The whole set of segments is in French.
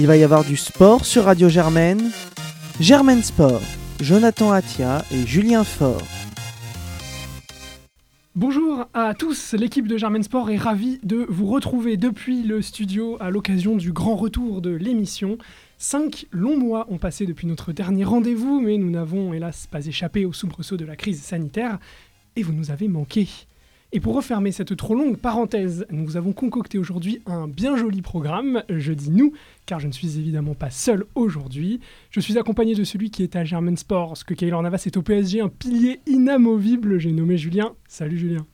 Il va y avoir du sport sur Radio Germaine. Germaine Sport, Jonathan Atia et Julien Faure. Bonjour à tous, l'équipe de Germain Sport est ravie de vous retrouver depuis le studio à l'occasion du grand retour de l'émission. Cinq longs mois ont passé depuis notre dernier rendez-vous, mais nous n'avons hélas pas échappé au soubresaut de la crise sanitaire, et vous nous avez manqué. Et pour refermer cette trop longue parenthèse, nous avons concocté aujourd'hui un bien joli programme. Je dis nous, car je ne suis évidemment pas seul aujourd'hui. Je suis accompagné de celui qui est à German Sports, que Kaylor Navas est au PSG, un pilier inamovible. J'ai nommé Julien. Salut Julien.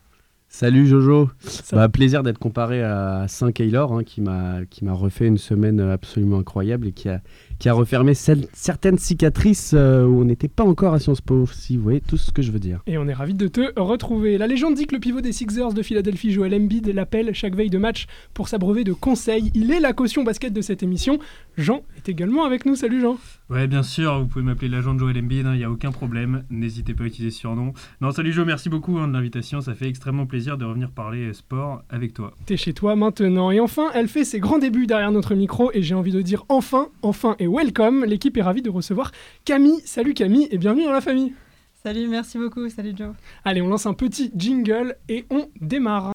Salut Jojo. Bah, plaisir d'être comparé à Saint Kaylor, hein, qui m'a refait une semaine absolument incroyable et qui a qui a refermé certaines cicatrices euh, où on n'était pas encore à Sciences Po, si vous voyez tout ce que je veux dire. Et on est ravi de te retrouver. La légende dit que le pivot des Sixers de Philadelphie, Joel Embiid, l'appelle chaque veille de match pour s'abreuver de conseils. Il est la caution basket de cette émission. Jean est également avec nous. Salut Jean. Ouais, bien sûr, vous pouvez m'appeler l'agent de Joel Embiid, il hein, n'y a aucun problème. N'hésitez pas à utiliser ce surnom. Non, salut Joe, merci beaucoup hein, de l'invitation. Ça fait extrêmement plaisir de revenir parler sport avec toi. T'es chez toi maintenant. Et enfin, elle fait ses grands débuts derrière notre micro. Et j'ai envie de dire enfin, enfin et welcome. L'équipe est ravie de recevoir Camille. Salut Camille et bienvenue dans la famille. Salut, merci beaucoup. Salut Joe. Allez, on lance un petit jingle et on démarre.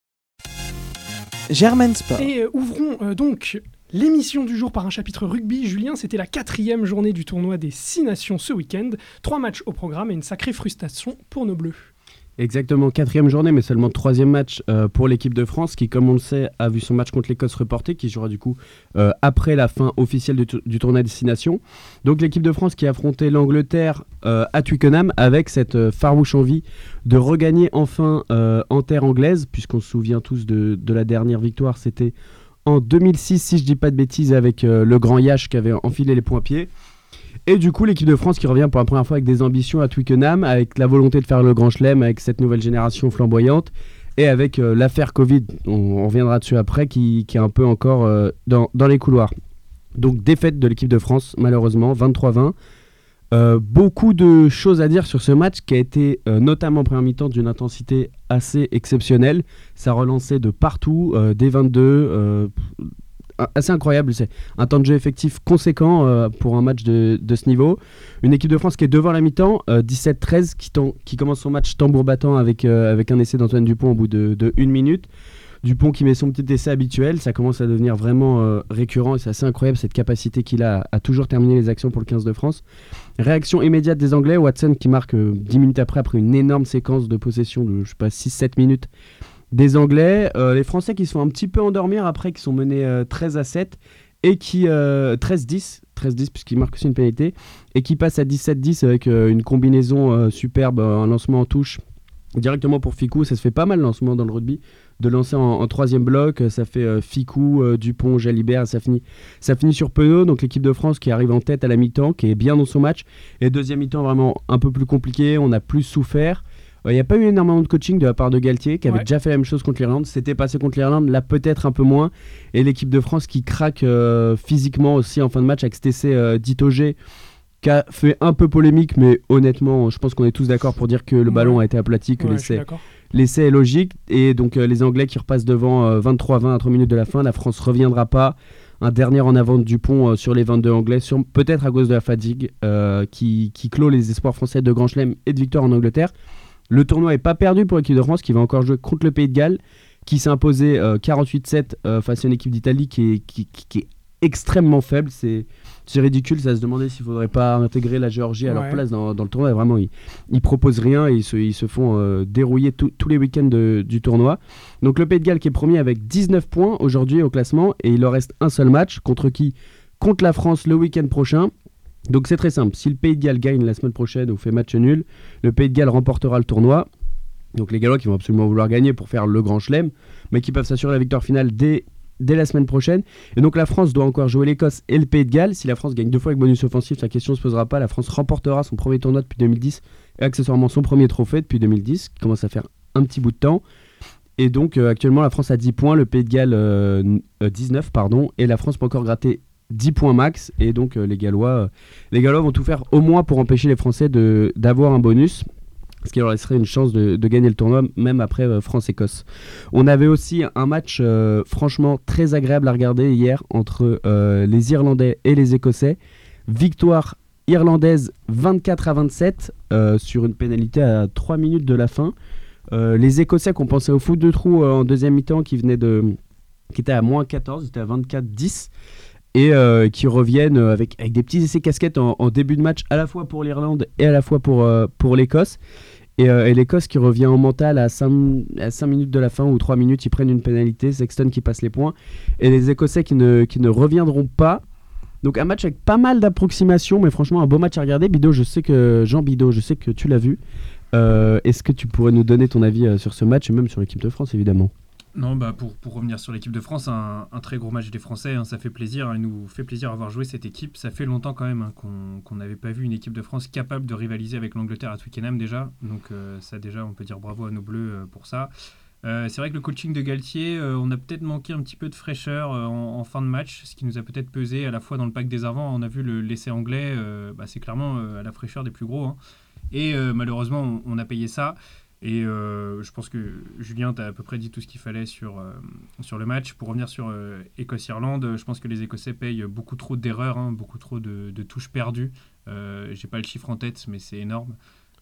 Germain Sport. Et euh, ouvrons euh, donc L'émission du jour par un chapitre rugby, Julien, c'était la quatrième journée du tournoi des Six Nations ce week-end. Trois matchs au programme et une sacrée frustration pour nos Bleus. Exactement, quatrième journée, mais seulement troisième match euh, pour l'équipe de France, qui, comme on le sait, a vu son match contre l'Écosse reporté, qui jouera du coup euh, après la fin officielle du, tournoi Destination. Donc l'équipe de France qui a affronté l'Angleterre euh, à Twickenham avec cette farouche envie de regagner enfin en terre anglaise, puisqu'on se souvient tous de la dernière victoire, c'était en 2006, si je dis pas de bêtises, avec le grand Yash qui avait enfilé les points pieds. Et du coup, l'équipe de France qui revient pour la première fois avec des ambitions à Twickenham, avec la volonté de faire le Grand Chelem, avec cette nouvelle génération flamboyante, et avec euh, l'affaire Covid, on, reviendra dessus après, qui, est un peu encore euh, dans, les couloirs. Donc défaite de l'équipe de France, malheureusement, 23-20. Euh, beaucoup de choses à dire sur ce match qui a été notamment en première mi-temps d'une intensité assez exceptionnelle. Ça relançait de partout, des 22, assez incroyable. C'est un temps de jeu effectif conséquent euh, pour un match de, ce niveau. Une équipe de France qui est devant la mi-temps, 17-13, euh, qui, commence son match tambour battant avec, euh, un essai d'Antoine Dupont au bout de, une minute. Dupont qui met son petit essai habituel, ça commence à devenir vraiment récurrent et c'est assez incroyable cette capacité qu'il a à toujours terminer les actions pour le 15 de France. Réaction immédiate des Anglais, Watson qui marque 10 minutes après, après une énorme séquence de possession de je sais pas 6-7 minutes des Anglais. Euh, les Français qui sont un petit peu endormir après, qui sont menés 13 euh, à 7 et qui 13-10, euh, 13-10 puisqu'ils marquent aussi une pénalité, et qui passent à 17-10 avec une combinaison superbe, un lancement en touche directement pour Ficou. Ça se fait pas mal lancement dans le rugby de lancer en, troisième bloc. Ça fait Ficou, Dupont, Jalibert. Ça finit, ça finit sur Penaud. Donc l'équipe de France qui arrive en tête à la mi-temps, qui est bien dans son match. Et deuxième mi-temps vraiment un peu plus compliqué. On a plus souffert. Il n'y a pas eu énormément de coaching de la part de Galtier, qui avait déjà fait la même chose contre l'Irlande. C'était passé contre l'Irlande, là peut-être un peu moins. Et l'équipe de France qui craque euh, physiquement aussi en fin de match avec cet essai euh, d'Itogé, qui a fait un peu polémique, mais honnêtement, je pense qu'on est tous d'accord pour dire que le ballon a été aplati, que l'essai est logique. Et donc euh, les Anglais qui repassent devant 23-20 à 3 minutes de la fin, la France reviendra pas. Un dernier en avant de Dupont sur les 22 Anglais, peut-être à cause de la fatigue, qui, qui, clôt les espoirs français de Grand Chelem et de victoire en Angleterre. Le tournoi n'est pas perdu pour l'équipe de France qui va encore jouer contre le Pays de Galles, qui s'est imposé 48-7 euh, euh, face à une équipe d'Italie qui est, qui, est extrêmement faible. C'est ridicule, ça se demandait s'il ne faudrait pas intégrer la Géorgie à leur place dans, le tournoi. Vraiment, ils, ne proposent rien et ils se, ils se font euh, dérouiller tous les week-ends du tournoi. Donc le Pays de Galles qui est premier avec 19 points aujourd'hui au classement et il leur reste un seul match contre qui Contre la France le week-end prochain. Donc c'est très simple. Si le Pays de Galles gagne la semaine prochaine ou fait match nul, le Pays de Galles remportera le tournoi. Donc les Gallois qui vont absolument vouloir gagner pour faire le grand chelem, mais qui peuvent s'assurer la victoire finale dès, dès la semaine prochaine. Et donc la France doit encore jouer l'Écosse et le Pays de Galles. Si la France gagne deux fois avec bonus offensif, la question ne se posera pas. La France remportera son premier tournoi depuis 2010 et accessoirement son premier trophée depuis 2010, qui commence à faire un petit bout de temps. Et donc euh, actuellement la France a 10 points, le Pays de Galles 19 euh, euh, pardon, et la France peut encore gratter 10 points max et donc les Gallois les Gallois vont tout faire au moins pour empêcher les Français d'avoir un bonus ce qui leur laisserait une chance de, gagner le tournoi même après France-Écosse. On avait aussi un match franchement très agréable à regarder hier entre les Irlandais et les Écossais. Victoire irlandaise 24 à 27 sur une pénalité à 3 minutes de la fin. les Écossais qui ont pensé au foot de trou en deuxième mi-temps qui venait de qui était à moins 14, était à 24-10 et euh, qui reviennent avec, avec des petits essais casquettes en, début de match à la fois pour l'Irlande et à la fois pour, euh, pour l'Écosse. Euh, et, l'Écosse qui revient en mental à 5, à 5, minutes de la fin ou 3 minutes, ils prennent une pénalité, Sexton qui passe les points. Et les Écossais qui ne, qui ne reviendront pas. Donc un match avec pas mal d'approximations, mais franchement un beau match à regarder. Bido, je sais que Jean Bido, je sais que tu l'as vu. Est-ce que tu pourrais nous donner ton avis sur ce match et même sur l'équipe de France évidemment? Non, bah pour, pour revenir sur l'équipe de France, un, très gros match des Français, hein, ça fait plaisir, hein, il nous fait plaisir d'avoir joué cette équipe. Ça fait longtemps quand même hein, qu'on n'avait pas vu une équipe de France capable de rivaliser avec l'Angleterre à Twickenham déjà. Donc euh, ça déjà, on peut dire bravo à nos Bleus euh, pour ça. Euh, c'est vrai que le coaching de Galtier, on a peut-être manqué un petit peu de fraîcheur en, fin de match, ce qui nous a peut-être pesé à la fois dans le pack des avants. On a vu le l'essai anglais, bah, c'est clairement à la fraîcheur des plus gros. Et malheureusement, on, a payé ça. Et euh, je pense que Julien, tu as à peu près dit tout ce qu'il fallait sur, euh, sur le match. Pour revenir sur euh, Écosse-Irlande, je pense que les Écossais payent beaucoup trop d'erreurs, hein, beaucoup trop de, touches perdues. J'ai pas le chiffre en tête, mais c'est énorme.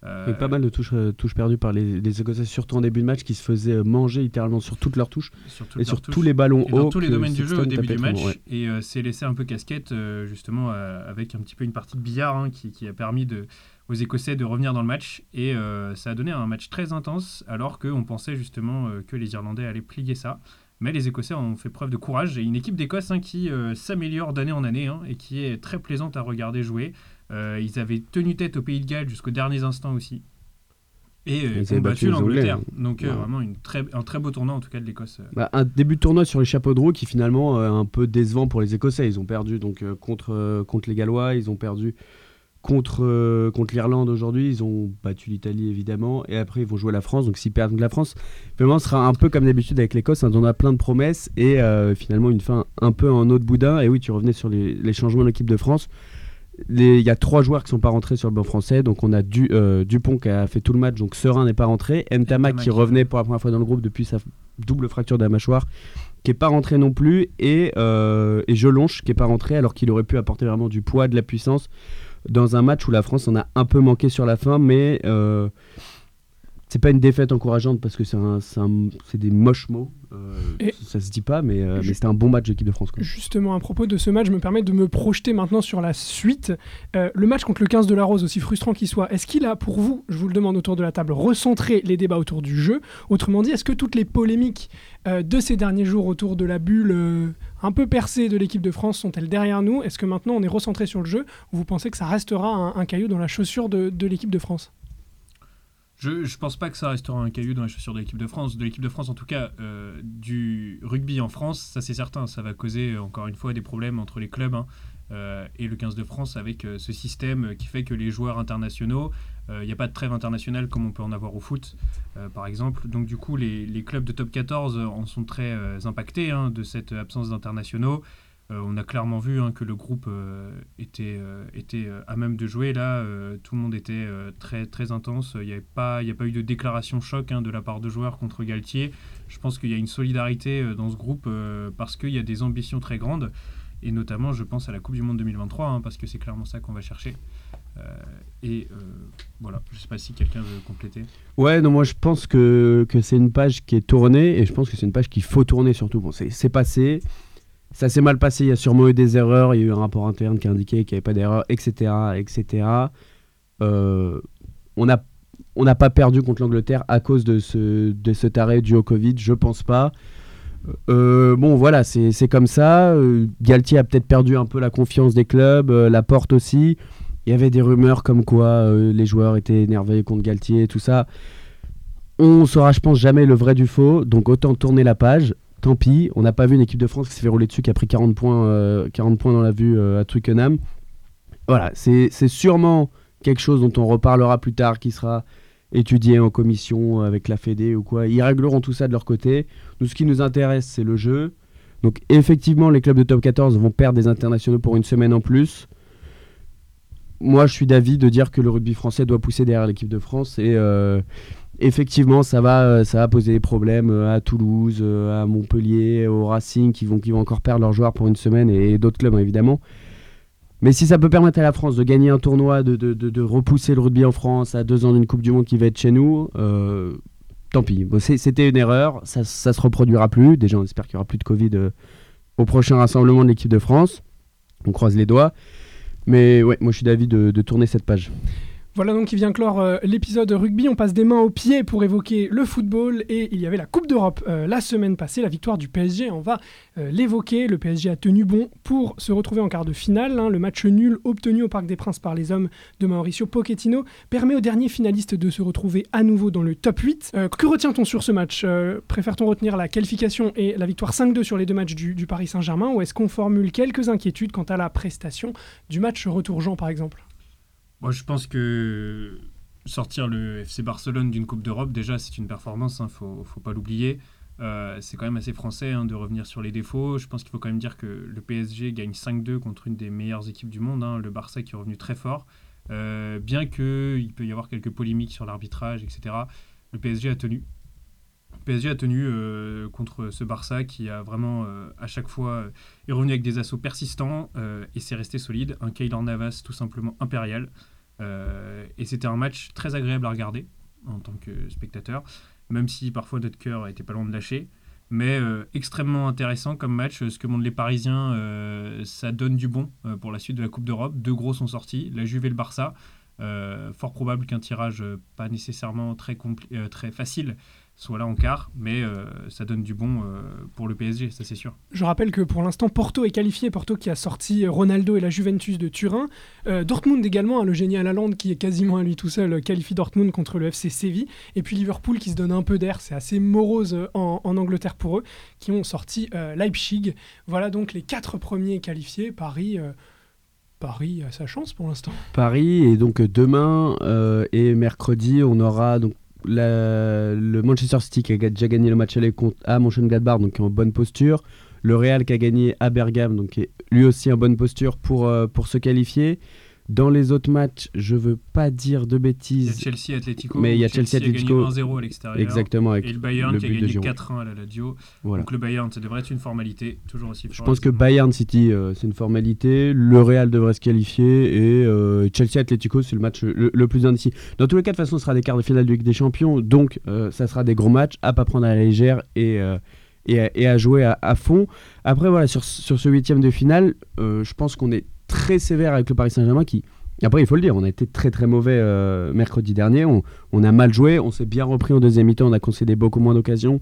Euh, pas mal de touches, touches perdues par les, les, Écossais, surtout en début de match, qui se faisaient manger littéralement sur toutes leurs touches et sur tous les ballons hauts. Dans tous les domaines du jeu au début du match. Et c'est laissé un peu casquette, justement, avec un petit peu une partie de billard hein, qui, qui, a permis de, aux Écossais de revenir dans le match. Et euh, ça a donné un match très intense, alors qu'on pensait justement euh, que les Irlandais allaient plier ça. Mais les Écossais ont fait preuve de courage. Et une équipe d'Écosse hein, qui euh, s'améliore d'année en année hein, et qui est très plaisante à regarder jouer. ils avaient tenu tête au Pays de Galles jusqu'aux derniers instants aussi. Et ils ont battu l'Angleterre. Donc vraiment une très, un très beau tournoi en tout cas de l'Écosse. Bah, un début de tournoi sur les chapeaux de roue qui finalement un peu décevant pour les Écossais. Ils ont perdu donc contre, contre les Gallois, ils ont perdu Contre, euh, contre l'Irlande aujourd'hui, ils ont battu l'Italie évidemment, et après ils vont jouer la France. Donc s'ils perdent la France, finalement ce sera un peu comme d'habitude avec l'Écosse, hein, on a plein de promesses et euh, finalement une fin un peu en autre boudin. Et oui, tu revenais sur les, changements de l'équipe de France. Il y a trois joueurs qui sont pas rentrés sur le banc français. Donc on a du, euh, Dupont qui a fait tout le match, donc Serein n'est pas rentré. Ntamak qui revenait pour la première fois dans le groupe depuis sa double fracture de la mâchoire, qui est pas rentré non plus. Et, et Jelonche qui est pas rentré alors qu'il aurait pu apporter vraiment du poids, de la puissance dans un match où la France en a un peu manqué sur la fin, mais euh, c'est pas une défaite encourageante parce que c'est des moches mots. Euh, ça se dit pas, mais, euh, mais c'était un bon match d'équipe de France. Justement, à propos de ce match, je me permets de me projeter maintenant sur la suite. Euh, le match contre le 15 de la Rose, aussi frustrant qu'il soit, est-ce qu'il a, pour vous, je vous le demande autour de la table, recentré les débats autour du jeu? Autrement dit, est-ce que toutes les polémiques de ces derniers jours autour de la bulle un peu percée de l'équipe de France sont-elles derrière nous? Est-ce que maintenant on est recentré sur le jeu ou vous pensez que ça restera un, caillou dans la chaussure de l'équipe de France? Je ne pense pas que ça restera un caillou dans les chaussures de l'équipe de France. De l'équipe de France, en tout cas, euh, du rugby en France, ça c'est certain. Ça va causer, encore une fois, des problèmes entre les clubs hein, euh, et le 15 de France avec euh, ce système qui fait que les joueurs internationaux, il n'y a pas de trêve internationale comme on peut en avoir au foot, par exemple. Donc, du coup, les, les, clubs de top 14 en sont très impactés hein, de cette absence d'internationaux. Euh, on a clairement vu hein, que le groupe euh, était, euh, était à même de jouer. Là, tout le monde était très, très intense. Il n'y a, pas, a pas eu de déclaration choc hein, de la part de joueurs contre Galtier. Je pense qu'il y a une solidarité dans ce groupe parce qu'il y a des ambitions très grandes. Et notamment, je pense à la Coupe du Monde 2023, hein, parce que c'est clairement ça qu'on va chercher. et voilà, je ne sais pas si quelqu'un veut compléter. Ouais, non, moi je pense que, que c'est une page qui est tournée et je pense que c'est une page qu'il faut tourner surtout. Bon, c'est passé, ça s'est mal passé, il y a sûrement eu des erreurs, il y a eu un rapport interne qui a indiqué qu'il n'y avait pas d'erreur, etc. etc. Euh, on n'a pas perdu contre l'Angleterre à cause de ce, taré dû au Covid, je pense pas. Euh, bon, voilà, c'est comme ça. Euh, Galtier a peut-être perdu un peu la confiance des clubs, la porte aussi. Il y avait des rumeurs comme quoi les joueurs étaient énervés contre Galtier tout ça. On saura, je pense, jamais le vrai du faux, donc autant tourner la page tant pis. On n'a pas vu une équipe de France qui s'est fait rouler dessus, qui a pris 40 points, 40 euh, points dans la vue euh, à Twickenham. Voilà, c'est sûrement quelque chose dont on reparlera plus tard, qui sera étudié en commission avec la Fédé ou quoi. Ils régleront tout ça de leur côté. Nous, ce qui nous intéresse, c'est le jeu. Donc, effectivement, les clubs de top 14 vont perdre des internationaux pour une semaine en plus. moi, je suis d'avis de dire que le rugby français doit pousser derrière l'équipe de France et effectivement, ça va, ça va poser des problèmes à Toulouse, à Montpellier, au Racing qui vont, encore perdre leurs joueurs pour une semaine et, d'autres clubs évidemment. Mais si ça peut permettre à la France de gagner un tournoi, de, repousser le rugby en France à deux ans d'une Coupe du Monde qui va être chez nous, tant pis. C'était une erreur, ça, ça se reproduira plus. Déjà, on espère qu'il n'y aura plus de Covid au prochain rassemblement de l'équipe de France. On croise les doigts. Mais ouais, moi je suis d'avis de tourner cette page. Voilà donc qui vient clore euh, l'épisode rugby. On passe des mains aux pieds pour évoquer le football. Et il y avait la Coupe d'Europe euh, la semaine passée, la victoire du PSG. On va euh, l'évoquer. Le PSG a tenu bon pour se retrouver en quart de finale. Hein. Le match nul obtenu au Parc des Princes par les hommes de Mauricio Pochettino permet aux derniers finalistes de se retrouver à nouveau dans le top 8. que retient-on sur ce match Préfère-t-on retenir la qualification et la victoire 5-2 sur les deux matchs du, du Paris Saint-Germain ou est-ce qu'on formule quelques inquiétudes quant à la prestation du match retour Jean par exemple? Moi, je pense que sortir le FC Barcelone d'une Coupe d'Europe, déjà, c'est une performance, il hein, faut, faut, pas l'oublier. Euh, c'est quand même assez français hein, de revenir sur les défauts. Je pense qu'il faut quand même dire que le PSG gagne 5-2 contre une des meilleures équipes du monde, hein, le Barça qui est revenu très fort. Euh, bien qu'il peut y avoir quelques polémiques sur l'arbitrage, etc., le PSG a tenu. PSG a tenu euh, contre ce Barça qui a vraiment euh, à chaque fois euh, est revenu avec des assauts persistants et c'est resté solide. Un Keylor Navas tout simplement impérial. et c'était un match très agréable à regarder en tant que spectateur, même si parfois notre cœur était pas loin de lâcher. Mais extrêmement intéressant comme match. Ce que montrent les Parisiens, ça donne du bon pour la suite de la Coupe d'Europe. Deux gros sont sortis, la Juve et le Barça. fort probable qu'un tirage pas nécessairement très, très facile soit là en quart, mais euh, ça donne du bon euh, pour le PSG, ça c'est sûr. Je rappelle que pour l'instant, Porto est qualifié, Porto qui a sorti Ronaldo et la Juventus de Turin. Euh, Dortmund également, hein, le génie à la lande qui est quasiment à lui tout seul, qualifie Dortmund contre le FC Séville. Et puis Liverpool qui se donne un peu d'air, c'est assez morose en, Angleterre pour eux, qui ont sorti Leipzig. Voilà donc les quatre premiers qualifiés, Paris. Paris a sa chance pour l'instant. Paris, et donc demain et mercredi, on aura donc le Manchester City qui a déjà gagné le match aller contre à Mönchengladbach, donc est en bonne posture. Le Real qui a gagné à Bergame, donc lui aussi en bonne posture pour, euh, pour se qualifier. Dans les autres matchs, je veux pas dire de bêtises. Il y a Chelsea Atletico. Mais il y a Chelsea, Atletico. A gagné 1-0 à l'extérieur. Exactement. et le Bayern qui a gagné 4-1 à la Lazio. Donc le Bayern, ça devrait être une formalité. Toujours aussi Je pense que Bayern City, euh, c'est une formalité. Le Real devrait se qualifier. Et euh, Chelsea Atletico, c'est le match le, plus indécis. Dans tous les cas, de toute façon, ce sera des quarts de finale de Ligue des Champions. Donc euh, ça sera des gros matchs à pas prendre à la légère et. Et à, jouer à, fond. Après, voilà, sur, sur ce huitième de finale, je pense qu'on est très sévère avec le Paris Saint-Germain qui, après, il faut le dire, on a été très très mauvais euh, mercredi dernier. On, a mal joué, on s'est bien repris en deuxième mi-temps, on a concédé beaucoup moins d'occasions.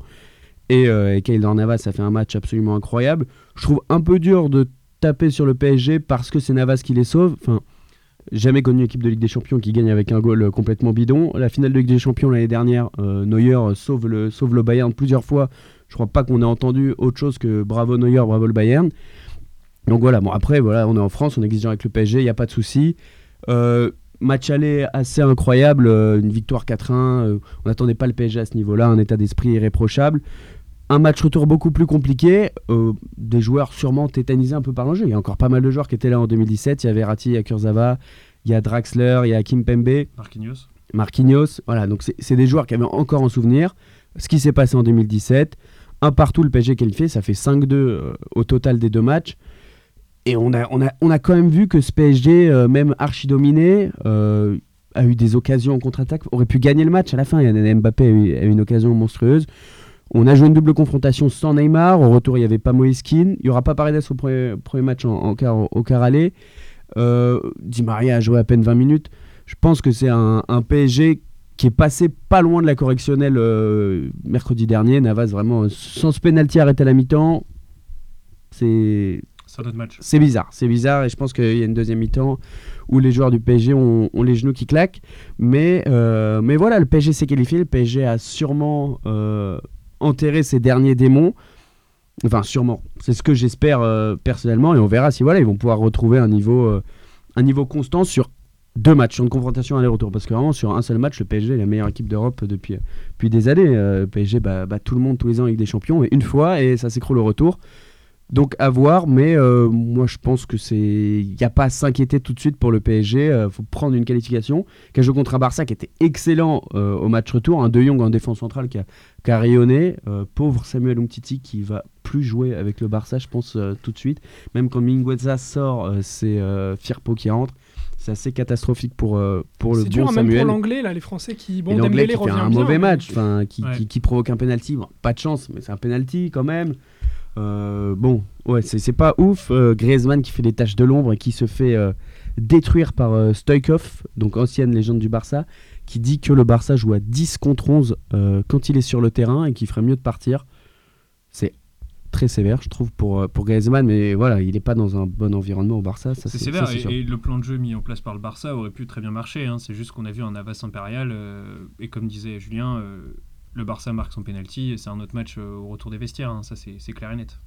Et, euh, et Navas a fait un match absolument incroyable. Je trouve un peu dur de taper sur le PSG parce que c'est Navas qui les sauve. Enfin, jamais connu équipe de Ligue des Champions qui gagne avec un goal complètement bidon. La finale de Ligue des Champions l'année dernière, euh, Neuer sauve le, sauve le Bayern plusieurs fois. Je crois pas qu'on ait entendu autre chose que bravo Neuer, bravo le Bayern. Donc voilà, bon après voilà, on est en France, on est exigeant avec le PSG, il n'y a pas de souci. Euh, match aller assez incroyable, euh, une victoire 4-1. Euh, on n'attendait pas le PSG à ce niveau-là, un état d'esprit irréprochable. Un match retour beaucoup plus compliqué, des joueurs sûrement tétanisés un peu par l'enjeu. Il y a encore pas mal de joueurs qui étaient là en 2017. Il y avait Ratti, il y a Kurzawa, il y a Draxler, il y a Kim Pembe. Marquinhos. Marquinhos, voilà, donc c'est des joueurs qui avaient encore en souvenir ce qui s'est passé en 2017. Un partout, le PSG qualifié, ça fait 5-2 au total des deux matchs. Et on a, on, a, on a quand même vu que ce PSG, euh, même archi-dominé, euh, a eu des occasions en contre-attaque, aurait pu gagner le match à la fin. Mbappé a eu, a eu, une occasion monstrueuse. On a joué une double confrontation sans Neymar. Au retour, il n'y avait pas Moïskine. Il n'y aura pas Paredes au premier, match au quart aller. Euh, Di Maria a joué à peine 20 minutes. Je pense que c'est un, un, PSG qui est passé pas loin de la correctionnelle mercredi dernier. Navas, vraiment, sans ce pénalty arrêté à la mi-temps, c'est c'est bizarre, c'est bizarre et je pense qu'il y a une deuxième mi-temps où les joueurs du PSG ont, les genoux qui claquent. Mais, euh, mais voilà, le PSG s'est qualifié, le PSG a sûrement euh, enterré ses derniers démons. Enfin, sûrement. C'est ce que j'espère euh, personnellement et on verra si voilà, ils vont pouvoir retrouver un niveau, un niveau constant sur deux matchs, sur une confrontation aller-retour. Parce que vraiment, sur un seul match, le PSG est la meilleure équipe d'Europe depuis, depuis des années. le PSG bat, tout le monde tous les ans avec des champions, et une fois, et ça s'écroule au retour. Donc à voir, mais euh, moi je pense que c'est, il n'y a pas à s'inquiéter tout de suite pour le PSG. Il euh, faut prendre une qualification. Qui a joué contre un Barça qui était excellent euh, au match retour, un De Jong en défense centrale qui a, qui a rayonné. pauvre Samuel Umtiti qui va plus jouer avec le Barça, je pense tout de suite. Même quand Mingueza sort, c'est Firpo qui entre. C'est assez catastrophique pour, pour le bon dur, Samuel. même pour l'anglais là, les Français qui bon, l'anglais qui fait un mauvais match, enfin qui, qui, provoque un penalty. pas de chance, mais c'est un penalty quand même. Euh, bon, ouais, c'est pas ouf. Euh, Griezmann qui fait des tâches de l'ombre et qui se fait euh, détruire par Stoikov, donc ancienne légende du Barça, qui dit que le Barça joue à 10 contre 11 quand il est sur le terrain et qu'il ferait mieux de partir. C'est très sévère, je trouve, pour, pour Griezmann, mais voilà, il n'est pas dans un bon environnement au Barça. C'est sévère, et, le plan de jeu mis en place par le Barça aurait pu très bien marcher. Hein. C'est juste qu'on a vu un Avas impérial, et comme disait Julien, le Barça marque son penalty c'est un autre match euh, au retour des vestiaires. Hein. ça, c'est clair et net.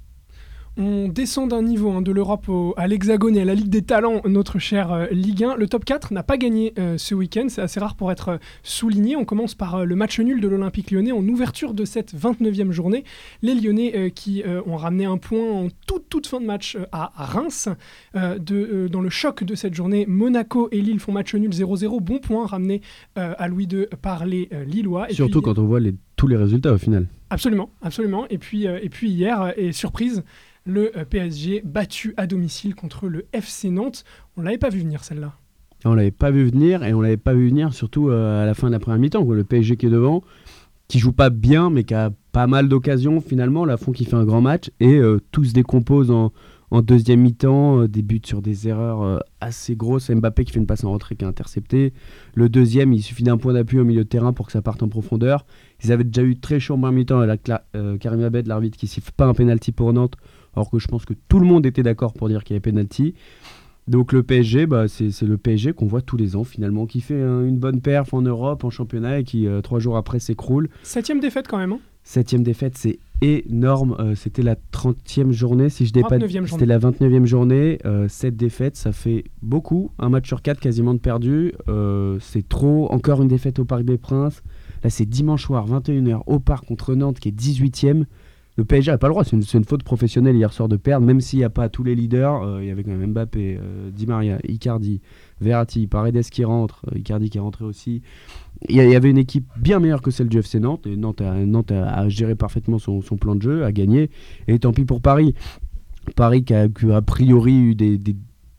On descend d'un niveau hein, de l'Europe à l'Hexagone et à la Ligue des Talents, notre cher euh, Ligue 1. Le top 4 n'a pas gagné euh, ce week-end, c'est assez rare pour être souligné. On commence par le match nul de l'Olympique lyonnais en ouverture de cette 29e journée. Les Lyonnais qui ont ramené un point en toute, toute fin de match à Reims. De, dans le choc de cette journée, Monaco et Lille font match nul 0-0. Bon point ramené à Louis II par les Lillois. Et Surtout quand on voit les, tous les résultats au final. Absolument, absolument. Et puis, et puis hier, et surprise, le euh, PSG battu à domicile contre le FC Nantes. On l'avait pas vu venir celle-là. On l'avait pas vu venir et on l'avait pas vu venir surtout euh, à la fin de la première mi-temps. Le PSG qui est devant, qui joue pas bien mais qui a pas mal d'occasions finalement. La fond qui fait un grand match et euh, tout se décompose en, deuxième mi-temps, des buts sur des erreurs assez grosses. Mbappé qui fait une passe en retrait qui est intercepté. Le deuxième, il suffit d'un point d'appui au milieu de terrain pour que ça parte en profondeur. Ils avaient déjà eu très chaud en première mi-temps. Karim Abed, l'arbitre, qui siffle pas un penalty pour Nantes alors que je pense que tout le monde était d'accord pour dire qu'il y avait penalty. Donc le PSG, bah, c'est le PSG qu'on voit tous les ans finalement, qui fait une bonne perf en Europe, en championnat, et qui euh, trois jours après s'écroule. Septième défaite quand même. Hein Septième défaite, c'est énorme. Euh, c'était la 30e journée, si je dis pas. C'était la 29e journée. Euh, sept défaites, ça fait beaucoup. Un match sur quatre quasiment de perdu. c'est trop. Encore une défaite au Parc des Princes. Là, c'est dimanche soir, 21h, au Parc contre Nantes, qui est 18e le PSG n'a pas le droit. C'est une, faute professionnelle hier soir de perdre, même s'il n'y a pas tous les leaders. Euh, il y avait quand même Mbappé, euh, Di Maria, Icardi, Verratti, Paredes qui rentre, euh, Icardi qui est rentré aussi. Il y, avait une équipe bien meilleure que celle du FC Nantes. Et Nantes a, géré parfaitement son, plan de jeu, a gagné. Et tant pis pour Paris. Paris qui a, a priori eu des,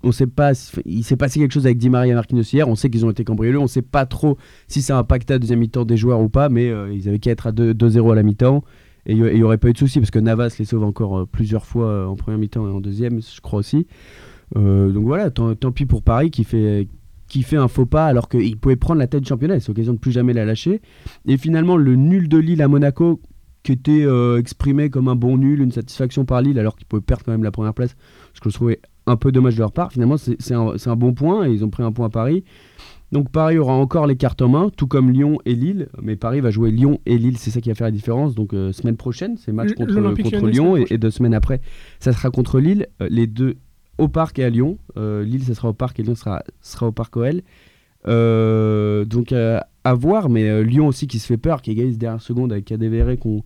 on sait pas, il s'est passé quelque chose avec Di Maria et Marquinhos hier. On sait qu'ils ont été cambriolés. On sait pas trop si ça a impacté la deuxième mi-temps des joueurs ou pas, mais ils avaient qu'à être à 2-0 à la mi-temps. Et il n'y aurait pas eu de souci parce que Navas les sauve encore euh, plusieurs fois euh, en première mi-temps et en deuxième, je crois aussi. Euh, donc voilà, tant, pis pour Paris qui fait, un faux pas alors qu'il pouvait prendre la tête du championnat. C'est l'occasion de plus jamais la lâcher. Et finalement, le nul de Lille à Monaco qui était exprimé comme un bon nul, une satisfaction par Lille alors qu'ils pouvaient perdre quand même la première place, ce que je trouvais un peu dommage de leur part. Finalement, c'est un, un, bon point et ils ont pris un point à Paris. Donc Paris aura encore les cartes en main, tout comme Lyon et Lille. Mais Paris va jouer Lyon et Lille, c'est ça qui va faire la différence. Donc euh, semaine prochaine, c'est match contre, contre Lyon et, deux semaines après, ça sera contre Lille. Euh, les deux au parc et à Lyon. Euh, Lille, ça sera au parc et Lyon sera, sera au parc OL. donc à voir, mais Lyon aussi qui se fait peur, qui égalise dernière seconde avec Cadévéré qu'on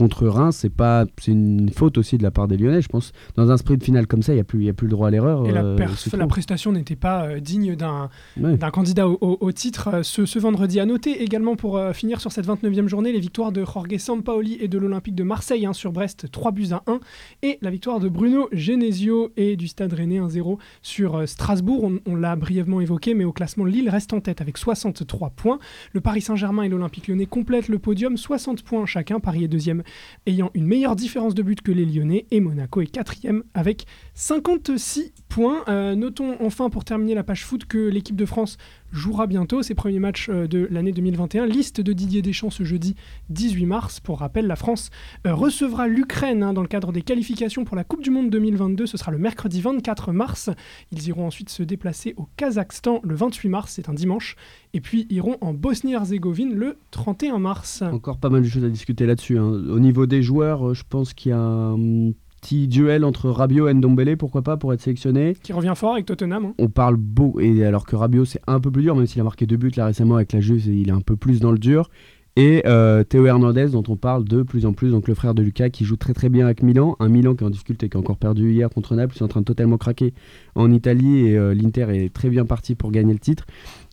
contre Reims, c'est pas c'est une faute aussi de la part des Lyonnais, je pense. Dans un sprint final comme ça, il n'y a, plus, y a plus le droit à l'erreur. Et la, euh, la prestation n'était pas euh, digne d'un d'un candidat au, titre euh, ce, ce, vendredi. À noter également pour finir sur cette 29e journée, les victoires de Jorge Sampaoli et de l'Olympique de Marseille hein, sur Brest, 3 buts à 1, et la victoire de Bruno Genesio et du Stade Rennais 1-0 sur Strasbourg. On, on l'a brièvement évoqué, mais au classement, Lille reste en tête avec 63 points. Le Paris Saint-Germain et l'Olympique lyonnais complètent le podium, 60 points chacun. Paris est deuxième ayant une meilleure différence de but que les Lyonnais et Monaco est quatrième avec 56 points. Euh, notons enfin pour terminer la page foot que l'équipe de France jouera bientôt ses premiers matchs euh, de l'année 2021. Liste de Didier Deschamps ce jeudi 18 mars. Pour rappel, la France euh, recevra l'Ukraine hein, dans le cadre des qualifications pour la Coupe du Monde 2022. Ce sera le mercredi 24 mars. Ils iront ensuite se déplacer au Kazakhstan le 28 mars, c'est un dimanche. Et puis iront en Bosnie-Herzégovine le 31 mars. Encore pas mal de choses à discuter là-dessus. Hein. Au niveau des joueurs, je pense qu'il y a un petit duel entre Rabiot et Ndombele, pourquoi pas, pour être sélectionné. Qui revient fort avec Tottenham. Hein. On parle beau, et alors que Rabiot c'est un peu plus dur, même s'il a marqué deux buts là récemment avec la Juve, il est un peu plus dans le dur. Et euh, Théo Hernandez, dont on parle de plus en plus, donc le frère de Lucas, qui joue très très bien avec Milan. Un Milan qui est en difficulté, qui a encore perdu hier contre Naples, qui est en train de totalement craquer en Italie. Et euh, l'Inter est très bien parti pour gagner le titre.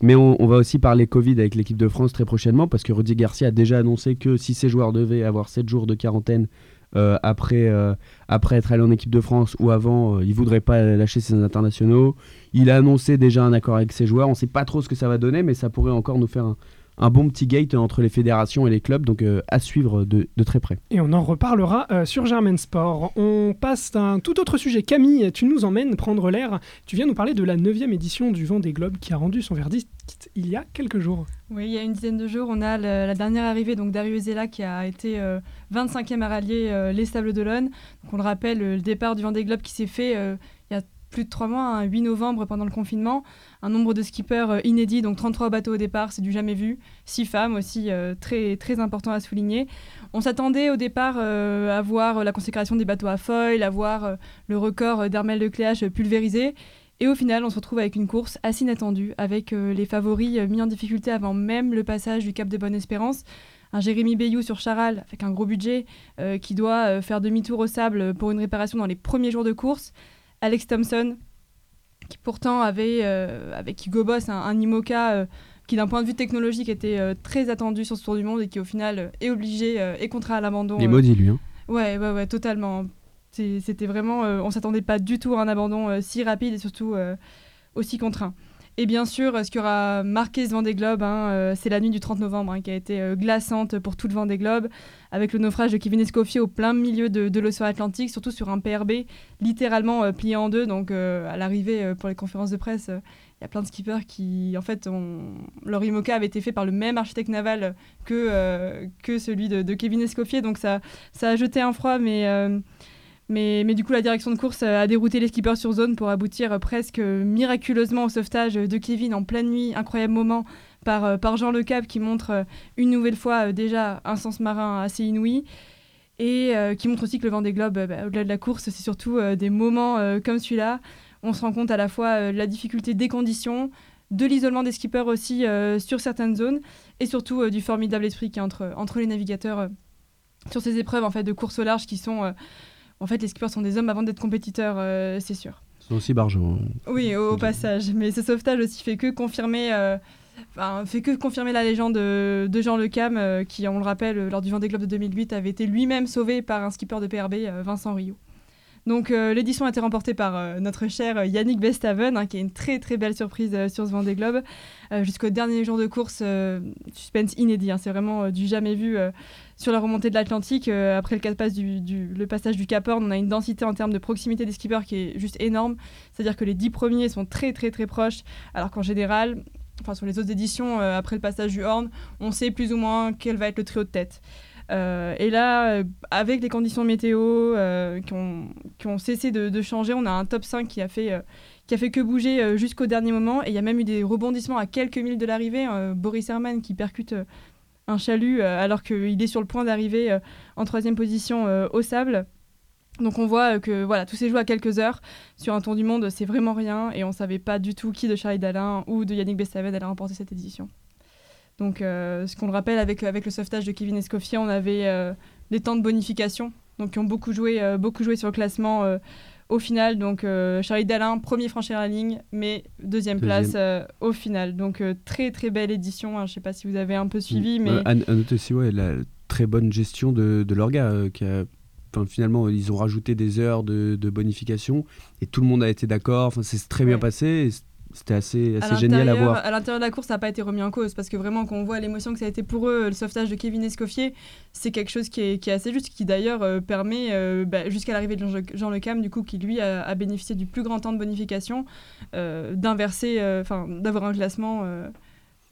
Mais on, va aussi parler Covid avec l'équipe de France très prochainement, parce que Rudy Garcia a déjà annoncé que si ses joueurs devaient avoir 7 jours de quarantaine euh, après, après être allé en équipe de France ou avant, il voudrait pas lâcher ses internationaux. Il a annoncé déjà un accord avec ses joueurs. On ne sait pas trop ce que ça va donner, mais ça pourrait encore nous faire un, bon petit gate entre les fédérations et les clubs, donc euh, à suivre de, très près. Et on en reparlera euh, sur Germain Sport. On passe à un tout autre sujet. Camille, tu nous emmènes prendre l'air. Tu viens nous parler de la 9 édition du Vent des Globes qui a rendu son verdict il y a quelques jours. Oui, il y a une dizaine de jours, on a la dernière arrivée donc Zella qui a été 25e euh, à rallier les Sables d'Olonne. Donc on le rappelle, le départ du Vendée Globe qui s'est fait il y a plus de trois mois, un 8 novembre pendant le confinement. Un nombre de skippers euh, inédit, donc 33 bateaux au départ, c'est du jamais vu. Six femmes aussi, euh, très, très important à souligner. On s'attendait au départ euh, à voir la consécration des bateaux à foil, à voir le record d'Hermel de Cléache pulvérisé. Et au final, on se retrouve avec une course assez inattendue, avec les favoris mis en difficulté avant même le passage du Cap de Bonne-Espérance un Jérémy Bayou sur Charal avec un gros budget qui doit faire demi-tour au sable pour une réparation dans les premiers jours de course. Alex Thompson, qui pourtant avait, euh, avec Hugo Boss, un, IMOCA euh, qui d'un point de vue technologique était euh, très attendu sur ce tour du monde et qui au final est obligé et contraint à l'abandon. Il est maudit lui. Hein. Ouais, ouais, ouais, totalement. C'était vraiment, on s'attendait pas du tout à un abandon si rapide et surtout aussi contraint. Et bien sûr, ce qui aura marqué ce Vendée Globe, hein, euh, c'est la nuit du 30 novembre, hein, qui a été euh, glaçante pour tout le Vendée Globe, avec le naufrage de Kevin Escoffier au plein milieu de, l'océan Atlantique, surtout sur un PRB littéralement euh, plié en deux. Donc, à l'arrivée pour les conférences de presse, il y a plein de skippers qui, en fait, leur IMOCA avait été fait par le même architecte naval que, que celui de, de, Kevin Escoffier. Donc, ça, ça a jeté un froid, mais mais, mais, du coup, la direction de course a dérouté les skippers sur zone pour aboutir presque miraculeusement au sauvetage de Kevin en pleine nuit. Incroyable moment par, euh, par Jean Le Cap qui montre euh, une nouvelle fois euh, déjà un sens marin assez inouï. Et qui montre aussi que le vent des globes, bah, au-delà de la course, c'est surtout des moments comme celui-là. On se rend compte à la fois de la difficulté des conditions, de l'isolement des skippers aussi sur certaines zones, et surtout du formidable esprit qui entre, entre les navigateurs sur ces épreuves en fait, de course au large qui sont en fait, les skippers sont des hommes avant d'être compétiteurs, euh, c'est sûr. Ils sont aussi barjots. Oui, au, passage. Mais ce sauvetage aussi fait que confirmer. Euh, fait que confirmer la légende de, Jean Le Cam, euh, qui, on le rappelle, lors du Vendée Globe de 2008, avait été lui-même sauvé par un skipper de PRB, Vincent Rio. Donc l'édition a été remportée par notre cher Yannick Bestaven, hein, qui est une très très belle surprise sur ce Vendée Globe. Jusqu'au dernier jour de course, suspense inédit, hein, c'est vraiment du jamais vu sur la remontée de l'Atlantique, euh, après le, passage du Cap Horn, on a une densité en termes de proximité des skippers qui est juste énorme. C'est-à-dire que les dix premiers sont très très très proches, alors qu'en général, enfin sur les autres éditions, euh, après le passage du Horn, on sait plus ou moins quel va être le trio de tête. Euh, et là, avec les conditions météo qui ont, qui, ont, cessé de, changer, on a un top 5 qui a fait, qui a fait que bouger jusqu'au dernier moment. Et il y a même eu des rebondissements à quelques milles de l'arrivée. Boris Herman qui percute un chalut euh, alors qu'il est sur le point d'arriver euh, en troisième position euh, au sable. Donc on voit que voilà, tout s'est joué à quelques heures. Sur un tour du monde, c'est vraiment rien. Et on ne savait pas du tout qui de Charlie Dalin ou de Yannick Bestaven allait remporter cette édition. Donc ce qu'on le rappelle avec, avec le sauvetage de Kevin Escoffier, on avait des temps de bonification. Donc qui ont beaucoup joué, beaucoup joué sur le classement au final. Donc euh, Charlie Dalin, premier franchir la ligne, mais deuxième, place euh, au final. Donc euh, très très belle édition. Hein. Je ne sais pas si vous avez un peu suivi. Mais... à, noter aussi ouais, la très bonne gestion de, de l'orga qui a finalement, ils ont rajouté des heures de, de, bonification et tout le monde a été d'accord. Enfin, c'est très bien passé. C'était assez, assez génial à voir. À l'intérieur de la course, ça n'a pas été remis en cause parce que vraiment, quand on voit l'émotion que ça a été pour eux, le sauvetage de Kevin Escoffier, c'est quelque chose qui est, qui est, assez juste, qui d'ailleurs euh, permet, euh, bah, jusqu'à l'arrivée de Jean, Jean Le Cam, du coup, qui lui a, bénéficié du plus grand temps de bonification, euh, d'inverser, enfin, d'avoir un classement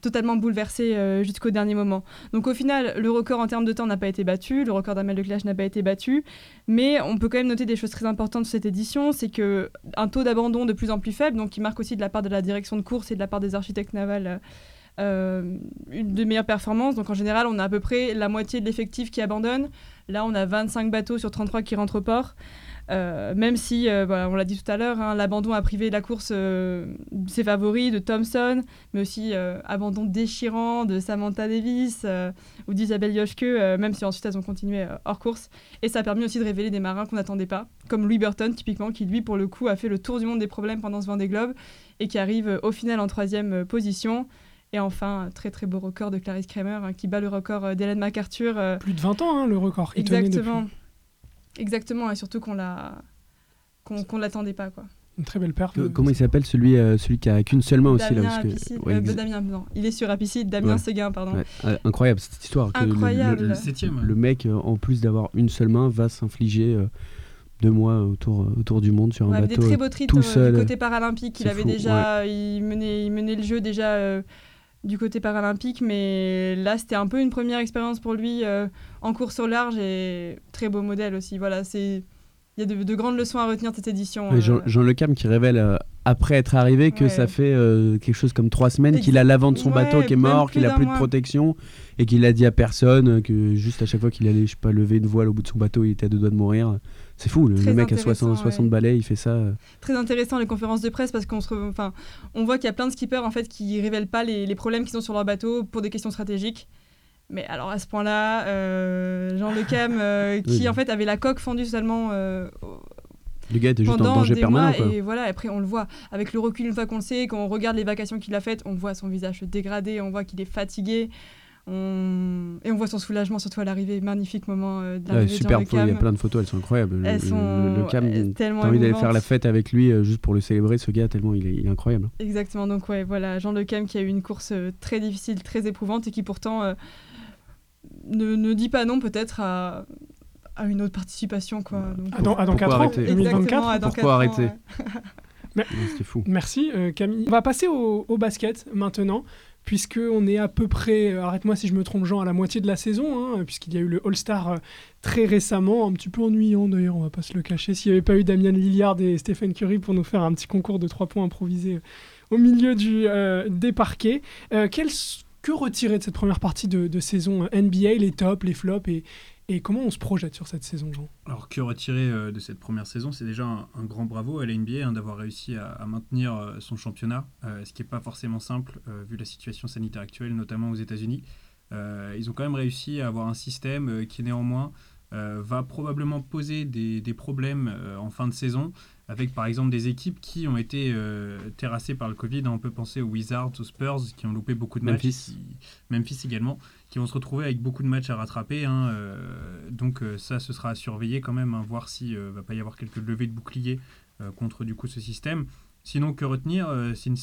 totalement bouleversé euh, jusqu'au dernier moment. Donc au final, le record en termes de temps n'a pas été battu, le record d'Amel de Clash n'a pas été battu, mais on peut quand même noter des choses très importantes de cette édition, c'est que un taux d'abandon de plus en plus faible, donc qui marque aussi de la part de la direction de course et de la part des architectes navals euh, une des meilleures performances. Donc en général, on a à peu près la moitié de l'effectif qui abandonne. Là, on a 25 bateaux sur 33 qui rentrent au port. Euh, même si, euh, voilà, on l'a dit tout à l'heure, hein, l'abandon a privé la course euh, de ses favoris, de Thompson, mais aussi euh, abandon déchirant de Samantha Davis euh, ou d'Isabelle Yoshke, euh, même si ensuite elles ont continué euh, hors course. Et ça a permis aussi de révéler des marins qu'on n'attendait pas, comme Louis Burton, typiquement, qui lui, pour le coup, a fait le tour du monde des problèmes pendant ce Vendée Globe et qui arrive euh, au final en troisième euh, position. Et enfin, très très beau record de Clarisse Kramer, hein, qui bat le record euh, d'Hélène MacArthur. euh, Plus de 20 ans, hein, le record. Exactement. Exactement, et surtout qu'on l'a qu'on l'attendait pas quoi. Une très belle perte. Que- comment il s'appelle celui, euh, celui qui a qu'une seule main aussi là parce que- ouais, euh, exa- Damien, non, il est sur Apicide, Damien Ouais. Séguin, pardon. ouais, euh, incroyable cette histoire. que le- le- Incroyable. Le, Le septième. le mec, euh, en plus d'avoir une seule main, va s'infliger euh, deux mois autour, autour du monde sur un Ouais, avec des bateau. très beaux titres tout seul. du côté paralympique. Il avait fou, déjà, il, menait, il menait le jeu déjà euh, du côté paralympique, mais là c'était un peu une première expérience pour lui euh, en course au large et très beau modèle aussi. Voilà, c'est il y a de, de grandes leçons à retenir de cette édition. Jean, euh. Jean Le Cam qui révèle euh, après être arrivé que Ouais. ça fait euh, quelque chose comme trois semaines qu'il a l'avant de son Ouais, bateau qui est mort, qu'il a plus de protection et qu'il a dit à personne que juste à chaque fois qu'il allait je sais pas lever une voile au bout de son bateau il était à deux doigts de mourir. C'est fou, le, mec a intéressant, 60, 60 ouais. balais, il fait ça. euh. très intéressant les conférences de presse parce qu'on se enfin on voit qu'il y a plein de skippers en fait qui révèlent pas les, les problèmes qu'ils ont sur leur bateau pour des questions stratégiques mais alors à ce point-là euh, Jean Le Cam euh, qui Oui. en fait avait la coque fendue seulement euh, Le gars était juste en pendant danger des permanent. mois quoi. et voilà après on le voit avec le recul une fois qu'on le sait quand on regarde les vacations qu'il a faites on voit son visage se dégrader on voit qu'il est fatigué on... et on voit son soulagement surtout à l'arrivée magnifique moment euh, de Ouais, super, Le il y a Cam plein de photos, elles sont incroyables. Le- elles le- sont le, Cam, tellement t'as envie d'aller faire la fête avec lui euh, juste pour le célébrer, ce gars, tellement il est, il est incroyable. Exactement, donc ouais, voilà, Jean Le Cam qui a eu une course euh, très difficile, très éprouvante et qui pourtant euh, ne, ne dit pas non peut-être à, à une autre participation. Quoi. Donc, Ah, dans, ah, dans Pourquoi 4 ans, arrêter 2024. Exactement, à dans Pourquoi ans, arrêter ouais. Fou. Merci euh, Camille. On va passer au, au basket maintenant, puisque on est à peu près, euh, arrête-moi si je me trompe Jean, à la moitié de la saison, hein, puisqu'il y a eu le All-Star euh, très récemment, un petit peu ennuyant d'ailleurs, on va pas se le cacher, s'il n'y avait pas eu Damien Lillard et Stephen Curry pour nous faire un petit concours de 3 points improvisés euh, au milieu du, des parquets. Que retirer de cette première partie de, saison NBA, les tops, les flops, et, et comment on se projette sur cette saison, Jean? Alors que retirer euh, de cette première saison, c'est déjà un, grand bravo à la NBA hein, d'avoir réussi à, maintenir euh, son championnat, euh, ce qui n'est pas forcément simple vu la situation sanitaire actuelle, notamment aux États-Unis. Ils ont quand même réussi à avoir un système qui néanmoins va probablement poser des, problèmes en fin de saison, avec par exemple des équipes qui ont été euh, terrassées par le Covid. On peut penser aux Wizards, aux Spurs, qui ont loupé beaucoup de Memphis. matchs. Memphis également, qui vont se retrouver avec beaucoup de matchs à rattraper. hein, euh, donc euh, ça, ce sera à surveiller quand même, hein, voir s'il ne va pas y avoir quelques levées de boucliers euh, contre du coup ce système. Sinon, que retenir,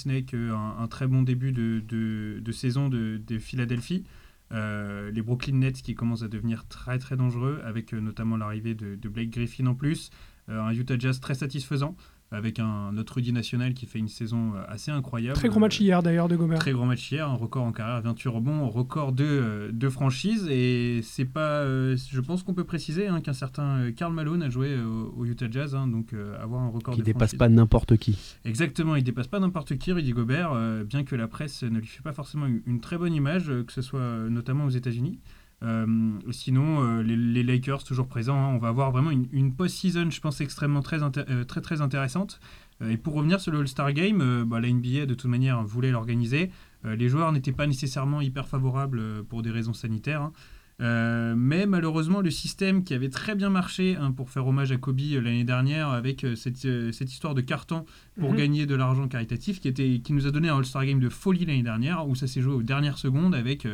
n'est qu'un un très bon début de, de- de saison de, de Philadelphie. Les Brooklyn Nets qui commencent à devenir très très dangereux, avec notamment l'arrivée de Blake Griffin en plus. Euh, un Utah Jazz très satisfaisant, avec un notre Rudy national qui fait une saison euh, assez incroyable. Très gros match hier d'ailleurs de Gobert. Très grand match hier, un record en carrière, 28 rebonds, record de, euh, de franchise. Et c'est pas. je pense qu'on peut préciser hein, qu'un certain Karl Malone a joué au, au Utah Jazz, hein, donc euh, avoir un record Qui de dépasse franchise. pas n'importe qui. Exactement, il dépasse pas n'importe qui, Rudy Gobert, euh, bien que la presse ne lui fait pas forcément une, une très bonne image, que ce soit notamment aux États-Unis. Euh, sinon, euh, les, les Lakers toujours présents, hein, on va avoir vraiment une, une post-season, je pense, extrêmement très, euh, très, très intéressante. Et pour revenir sur le All-Star Game, bah, la NBA de toute manière voulait l'organiser. Les joueurs n'étaient pas nécessairement hyper favorables pour des raisons sanitaires. hein. Euh, mais malheureusement, le système qui avait très bien marché hein, pour faire hommage à Kobe euh, l'année dernière avec euh, cette, cette histoire de carton pour Mhm. gagner de l'argent caritatif qui, était, qui nous a donné un All-Star Game de folie l'année dernière où ça s'est joué aux dernières secondes avec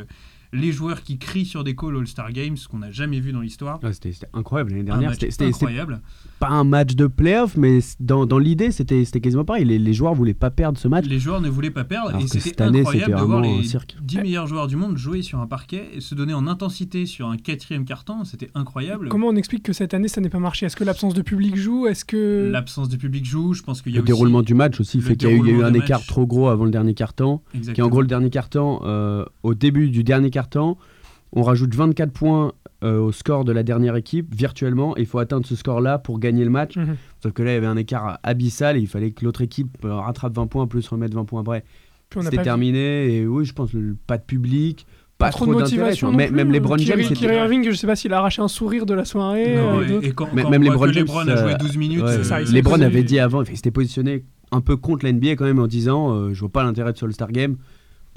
les joueurs qui crient sur des calls All-Star Games, ce qu'on n'a jamais vu dans l'histoire. Ouais, c'était incroyable l'année dernière. C'était- incroyable. pas un match de playoff, mais dans, dans l'idée, c'était quasiment pareil. Les, les joueurs voulaient pas perdre ce match. Les joueurs ne voulaient pas perdre Alors et que c'était cette année, incroyable c'était de voir les cirque. 10 meilleurs joueurs du monde jouer sur un parquet et se donner en intensité sur un quatrième carton. C'était incroyable. Comment on explique que cette année ça n'ait pas marché? Est-ce que l'absence de public joue? Est-ce que L'absence de public joue. Je pense qu'il y a Le aussi- déroulement du match aussi fait qu'il y a eu, il y a eu déroulement un écart trop gros avant le dernier carton. Qui est en gros le dernier carton. euh, au début du dernier carton, on rajoute 24 points euh, au score de la dernière équipe virtuellement. Et il faut atteindre ce score-là pour gagner le match. Mhm. Sauf que là, il y avait un écart abyssal et il fallait que l'autre équipe euh, rattrape 20 points plus remettre 20 points après. C'était vu- terminé. Et oui, je pense le- pas de public, pas, pas trop de d'intérêt. Même les Brown James, Kyrie, Irving, je sais pas s'il a arraché un sourire de la soirée. Non, euh, et, quand, même les Brown James, LeBron a joué euh, 12 minutes, Ouais, C'est ça, ils sont LeBron posés- avait dit avant, il s'était positionné un peu contre la NBA quand même en disant euh, je vois pas l'intérêt de ce All-Star Game.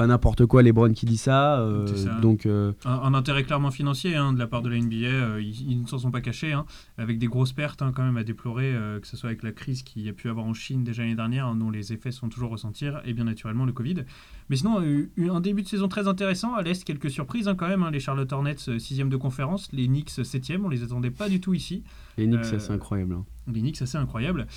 Pas n'importe quoi, LeBron qui dit ça. euh, C'est ça. Donc, euh, un, un intérêt clairement financier hein, de la part de la NBA. euh, ils, ils ne s'en sont pas cachés, hein, avec des grosses pertes hein, quand même à déplorer, euh, que ce soit avec la crise qu'il y a pu avoir en Chine déjà l'année dernière, dont les effets sont toujours ressentir, et bien naturellement le Covid. Mais sinon, un début de saison très intéressant. À l'Est, quelques surprises quand même. les Charlotte Hornets, 6 de conférence, les Knicks, 7 on les attendait pas du tout ici. les Knicks, c'est incroyable. Les Knicks, assez incroyable.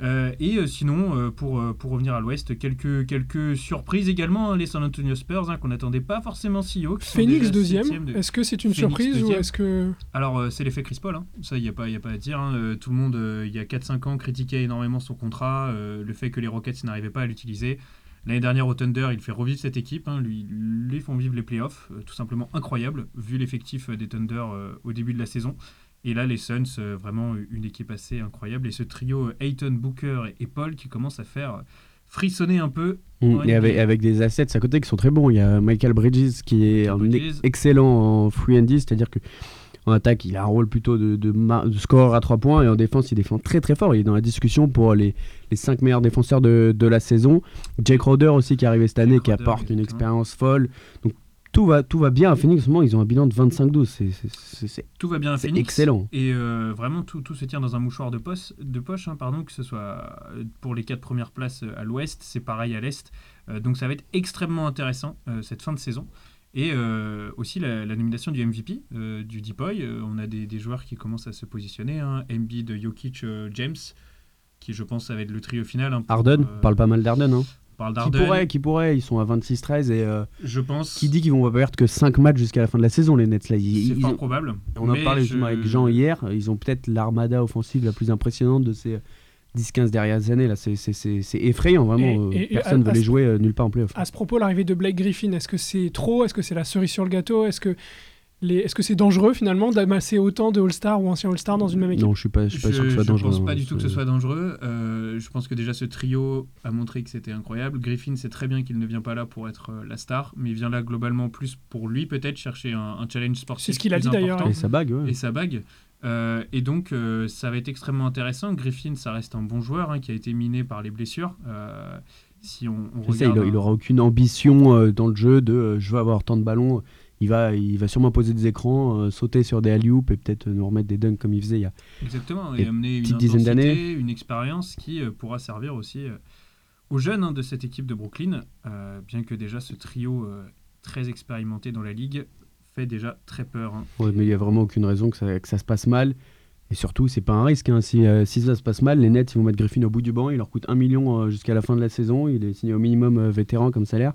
Euh, et euh, sinon, euh, pour, pour revenir à l'Ouest, quelques, quelques surprises également. hein, les San Antonio Spurs, hein, qu'on n'attendait pas forcément si haut. Phoenix deuxième. de- Est-ce que c'est une Phoenix surprise ou est-ce que Alors, euh, c'est l'effet Chris Paul, hein. ça, il n'y a, pas- y a pas à dire. tout le monde, euh, il y a 4-5 ans, critiquait énormément son contrat, le fait que les Rockets n'arrivaient pas à l'utiliser. L'année dernière, au Thunder, il fait revivre cette équipe. Lui, lui font vivre les playoffs, tout simplement incroyable, vu l'effectif des Thunder au début de la saison. Et là, les Suns, euh, vraiment une équipe assez incroyable. Et ce trio, euh, Ayton, Booker et, Paul, qui commence à faire frissonner un peu. Mm, et avec, avec des assets à côté qui sont très bons. Il y a Michael Bridges qui est un excellent en free and c'est-à-dire que en attaque, il a un rôle plutôt de, de, ma- de score à 3 points et en défense, il défend très très fort. Il est dans la discussion pour les, les 5 meilleurs défenseurs de, de la saison. Jake Crowder aussi qui est arrivé cette année, qui apporte une expérience folle. Donc tout va, tout va bien à Phoenix. Moment, ils ont un bilan de 25-12. C'est- Tout va bien à Phoenix. excellent. Et euh, vraiment, tout, tout se tient dans un mouchoir de, poche, de poche, hein, pardon, que ce soit euh, pour les quatre premières places euh, à l'ouest, c'est pareil à l'est. Euh, donc ça va être extrêmement intéressant euh, cette fin de saison. Et aussi la, la nomination du MVP, du Deepoy. On a des, des joueurs qui commencent à se positionner. Hein. Embiid, Jokic, euh, James, qui je pense ça va être le trio final. hein, pour, on parle pas mal d'Arden. Hein. Qui pourrait, qui pourrait, ils sont à 26-13 et euh, Je pense. qui dit qu'ils vont pas perdre que 5 matchs jusqu'à la fin de la saison, les Nets là. Ils- C'est ils fort ont- probable. On en parlait je- justement avec Jean hier. Ils ont peut-être l'armada offensive la plus impressionnante de ces 10-15 dernières années. Là, c'est, c'est, c'est, c'est effrayant vraiment. Et- euh, et- Personne ne veut les jouer euh, nulle part en playoff. à ce propos l'arrivée de Blake Griffin, est-ce que c'est trop Est-ce que c'est la cerise sur le gâteau Est-ce que les... est-ce que c'est dangereux finalement d'amasser autant de All-Star ou anciens All-Star dans une même équipe? Non, je suis pas, je suis pas sûr que ce soit je dangereux. pense pas hein, du tout que ce soit dangereux. Euh, je pense que déjà ce trio a montré que c'était incroyable. Griffin sait très bien qu'il ne vient pas là pour être euh, la star, mais il vient là globalement plus pour lui peut-être chercher un, un challenge sportif. C'est ce qu'il a dit d'ailleurs, important Et sa bague, ouais. Et sa bague. Euh, et donc euh, ça va être extrêmement intéressant. Griffin, ça reste un bon joueur hein, qui a été miné par les blessures. Euh, si on, on Je sais, il, regarde il un- aura aucune ambition euh, dans le jeu de euh, je veux avoir tant de ballons. Il va, il va sûrement poser des écrans, euh, sauter sur des alley et peut-être nous remettre des dunks comme il faisait il y a. Exactement, Et amener une dizaine d'années. une expérience qui euh, pourra servir aussi euh, aux jeunes hein, de cette équipe de Brooklyn, bien que déjà ce trio très expérimenté dans la ligue fait déjà très peur. hein. Ouais, mais il y a vraiment aucune raison que ça, que ça se passe mal. Et surtout, c'est pas un risque. hein. Si, euh, si ça se passe mal, les Nets ils vont mettre Griffin au bout du banc. Il leur coûte 1 million euh, jusqu'à la fin de la saison. Il est signé au minimum euh, vétéran comme salaire.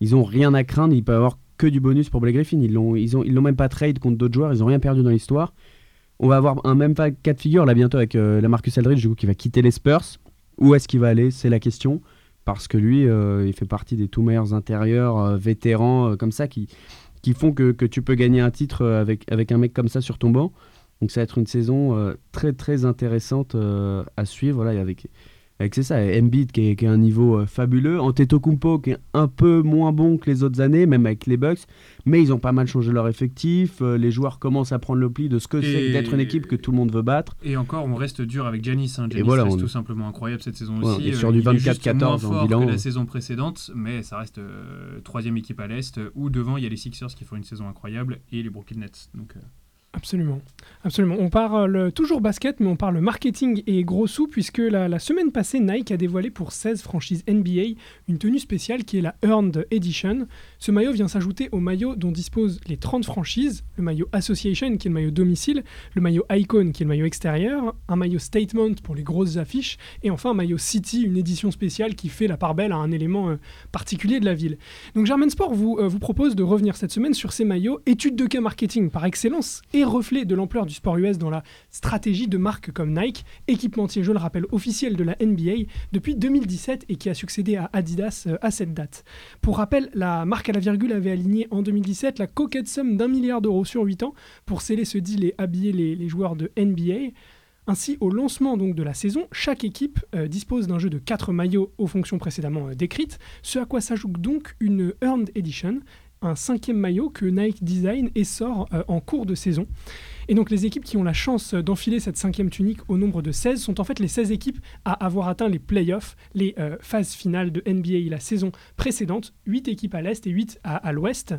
Ils ont rien à craindre. Il peut y avoir que du bonus pour Blake Griffin. Ils l'ont, ils ont, ils l'ont même pas trade contre d'autres joueurs. Ils ont rien perdu dans l'histoire. On va avoir un même cas de figure là bientôt avec euh, la Marcus Aldridge du coup qui va quitter les Spurs. Où est-ce qu'il va aller? C'est la question. Parce que lui, euh, il fait partie des tout meilleurs intérieurs euh, vétérans comme ça qui, qui font que, que tu peux gagner un titre avec, avec un mec comme ça sur ton banc. Donc ça va être une saison très très intéressante à suivre. Avec, avec c'est ça, Embiid qui est, qui est un niveau euh, fabuleux, Antetokounmpo qui est un peu moins bon que les autres années, même avec les Bucks, mais ils ont pas mal changé leur effectif. euh, les joueurs commencent à prendre le pli de ce que c'est Et- d'être une équipe que tout le monde veut battre. Et encore, on reste dur avec Giannis. Hein. Giannis voilà, reste on- tout simplement incroyable cette saison Ouais, aussi. et sur Euh, du il est juste 24-14 moins en fort bilan. que la saison précédente, mais ça reste euh, troisième équipe à l'Est, euh, où devant, il y a les Sixers qui font une saison incroyable, et les Brooklyn Nets. Donc, euh, Absolument. Absolument. On parle toujours basket, mais on parle marketing et gros sous, puisque la, la semaine passée, Nike a dévoilé pour 16 franchises NBA une tenue spéciale qui est la Earned Edition. Ce maillot vient s'ajouter au maillot dont disposent les 30 franchises, le maillot Association, qui est le maillot domicile, le maillot Icon, qui est le maillot extérieur, un maillot Statement pour les grosses affiches, et enfin un maillot City, une édition spéciale qui fait la part belle à un élément euh, particulier de la ville. Donc Germain Sport vous, euh, vous propose de revenir cette semaine sur ces maillots, études de cas marketing par excellence et reflet de l'ampleur du sport US dans la stratégie de marques comme Nike, équipementier, je le rappelle, officiel de la NBA depuis 2017 et qui a succédé à Adidas euh, à cette date. Pour rappel, la marque à la virgule avait aligné en 2017 la coquette somme d'un milliard d'euros sur 8 ans pour sceller ce deal et habiller les, joueurs de NBA. Ainsi, au lancement donc de la saison, chaque équipe euh, dispose d'un jeu de 4 maillots aux fonctions précédemment euh, décrites, ce à quoi s'ajoute donc une Earned Edition, un cinquième maillot que Nike design et sort euh, en cours de saison. Et donc les équipes qui ont la chance d'enfiler cette cinquième tunique au nombre de 16 sont en fait les 16 équipes à avoir atteint les playoffs, les euh, phases finales de NBA la saison précédente, 8 équipes à l'est et 8 à, l'ouest.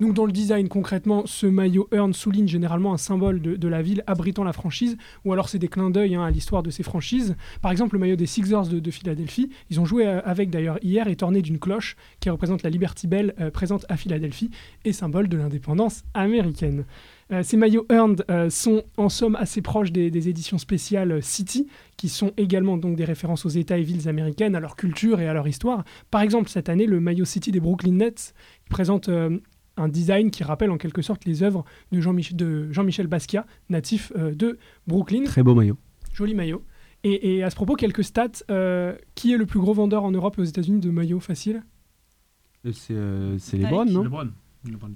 Donc dans le design concrètement, ce maillot Earn souligne généralement un symbole de, la ville abritant la franchise, ou alors c'est des clins d'œil hein, à l'histoire de ces franchises. Par exemple, le maillot des Sixers de, de Philadelphie, ils ont joué euh, avec d'ailleurs hier, est orné d'une cloche qui représente la Liberty Bell euh, présente à Philadelphie et symbole de l'indépendance américaine. Euh, ces maillots Earned euh, sont en somme assez proches des, des éditions spéciales City, qui sont également donc des références aux États et villes américaines, à leur culture et à leur histoire. Par exemple, cette année, le maillot City des Brooklyn Nets présente euh, un design qui rappelle en quelque sorte les œuvres de Jean-Mich- de Jean-Michel Basquiat, natif euh, de Brooklyn. Très beau maillot. Joli maillot. Et, et à ce propos, quelques stats. euh, qui est le plus gros vendeur en Europe et aux États-Unis de maillots faciles? C'est euh, les Nike. Browns, non? LeBron.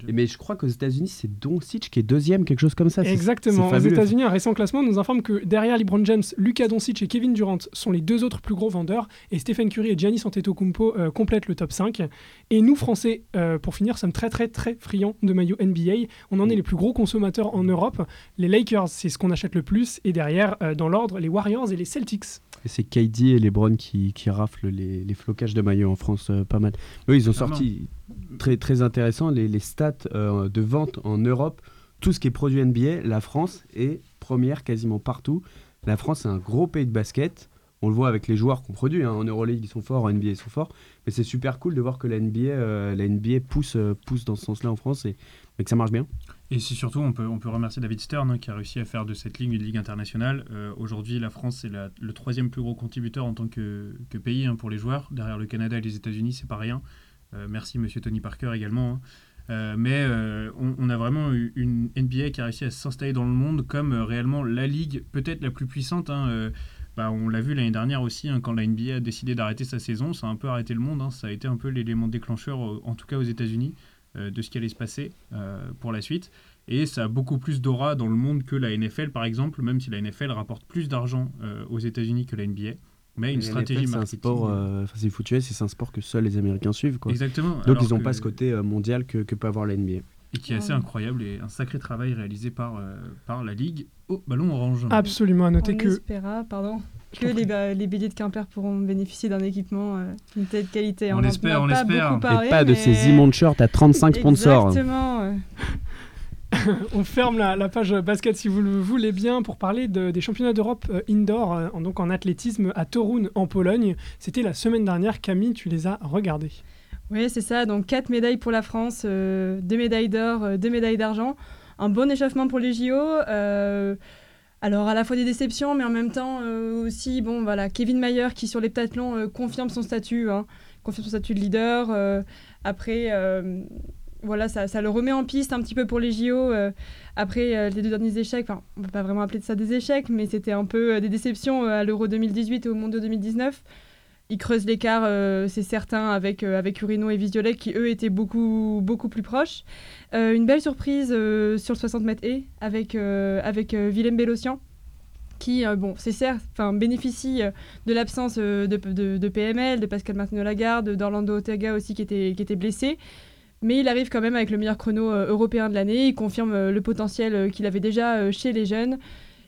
Mais je crois qu'aux États-Unis, c'est Doncic qui est deuxième, quelque chose comme ça. Exactement. Aux. États-Unis, un récent classement nous informe que derrière LeBron James, Luka Doncic et Kevin Durant sont les deux autres plus gros vendeurs, et Stephen Curry et Giannis Antetokounmpo euh, complètent le top 5. Et nous, Français, euh, pour finir, sommes très très très friands de maillots NBA. On en est les plus gros consommateurs en Europe. Les Lakers, c'est ce qu'on achète le plus, et derrière, euh, dans l'ordre, les Warriors et les Celtics. Et c'est KD et LeBron qui, qui raflent les, les flocages de maillots en France, euh, pas mal. Eux, ils ont Clairement. sorti très, très intéressant les, les stats euh, de vente en Europe. Tout ce qui est produit NBA, la France est première quasiment partout. La France est un gros pays de basket. On le voit avec les joueurs qu'on produit. hein. En Euroleague, ils sont forts, en NBA, ils sont forts. Mais c'est super cool de voir que la NBA, euh, la NBA pousse, pousse dans ce sens-là en France et, et que ça marche bien. Et c'est surtout, on peut, on peut remercier David Stern hein, qui a réussi à faire de cette ligue une ligue internationale. Euh, Aujourd'hui, la France est la- le troisième plus gros contributeur en tant que, que pays hein, pour les joueurs. Derrière le Canada et les États-Unis, c'est pas rien. Euh, merci Monsieur Tony Parker également. hein. Euh, mais on, a vraiment une NBA qui a réussi à s'installer dans le monde comme réellement la ligue peut-être la plus puissante. bah, on l'a vu l'année dernière aussi, quand la NBA a décidé d'arrêter sa saison, ça a un peu arrêté le monde. Ça a été un peu l'élément déclencheur, en tout cas aux États-Unis, de ce qui allait se passer euh, pour la suite. Et ça a beaucoup plus d'aura dans le monde que la NFL, par exemple, même si la NFL rapporte plus d'argent euh, aux États-Unis que la NBA. Mais une Et la stratégie NFL, c'est un marketing. sport, euh, enfin, c'est US, c'est un sport que seuls les Américains suivent. Quoi. Exactement. Donc ils n'ont que- pas ce côté euh, mondial que, que peut avoir la NBA. Et qui est assez Ouais. incroyable et un sacré travail réalisé par, euh, par la Ligue au ballon orange. Absolument, à noter On que. espéra, pardon, que les, ba- les billets de Quimper pourront bénéficier d'un équipement euh, d'une telle qualité. On l'espère, on l'espère. Et pas de mais- ces immondes shirts à 35 sponsors. Exactement. euh. On ferme la, la page basket si vous le voulez bien pour parler de- des championnats d'Europe euh, indoor, euh, en- donc en athlétisme à Torun en Pologne. C'était la semaine dernière. Camille, tu les as regardés. Oui, c'est ça. Donc, quatre médailles pour la France, euh, deux médailles d'or, euh, deux médailles d'argent. Un bon échauffement pour les JO. Alors, à la fois des déceptions, mais en même temps euh, aussi, bon, voilà, Kevin Mayer qui, sur l'heptathlon, euh, confirme son statut, hein, confirme son statut de leader. euh, après, voilà, ça, le remet en piste un petit peu pour les JO. après les deux derniers échecs, enfin, on peut pas vraiment appeler ça des échecs, mais c'était un peu des déceptions à l'Euro 2018 et au Mondial 2019. Il creuse l'écart, euh, c'est certain, avec, euh, avec Urino et Viziolet qui, eux, étaient beaucoup, beaucoup plus proches. Euh, une belle surprise sur le 60 mètres et avec, avec Willem Bellossian qui, bon, c'est certes, bénéficie de l'absence de, de- PML, de Pascal Martino-Lagarde, d'Orlando Ortega aussi qui était, qui était blessé. Mais il arrive quand même avec le meilleur chrono européen de l'année. Il confirme le potentiel qu'il avait déjà chez les jeunes.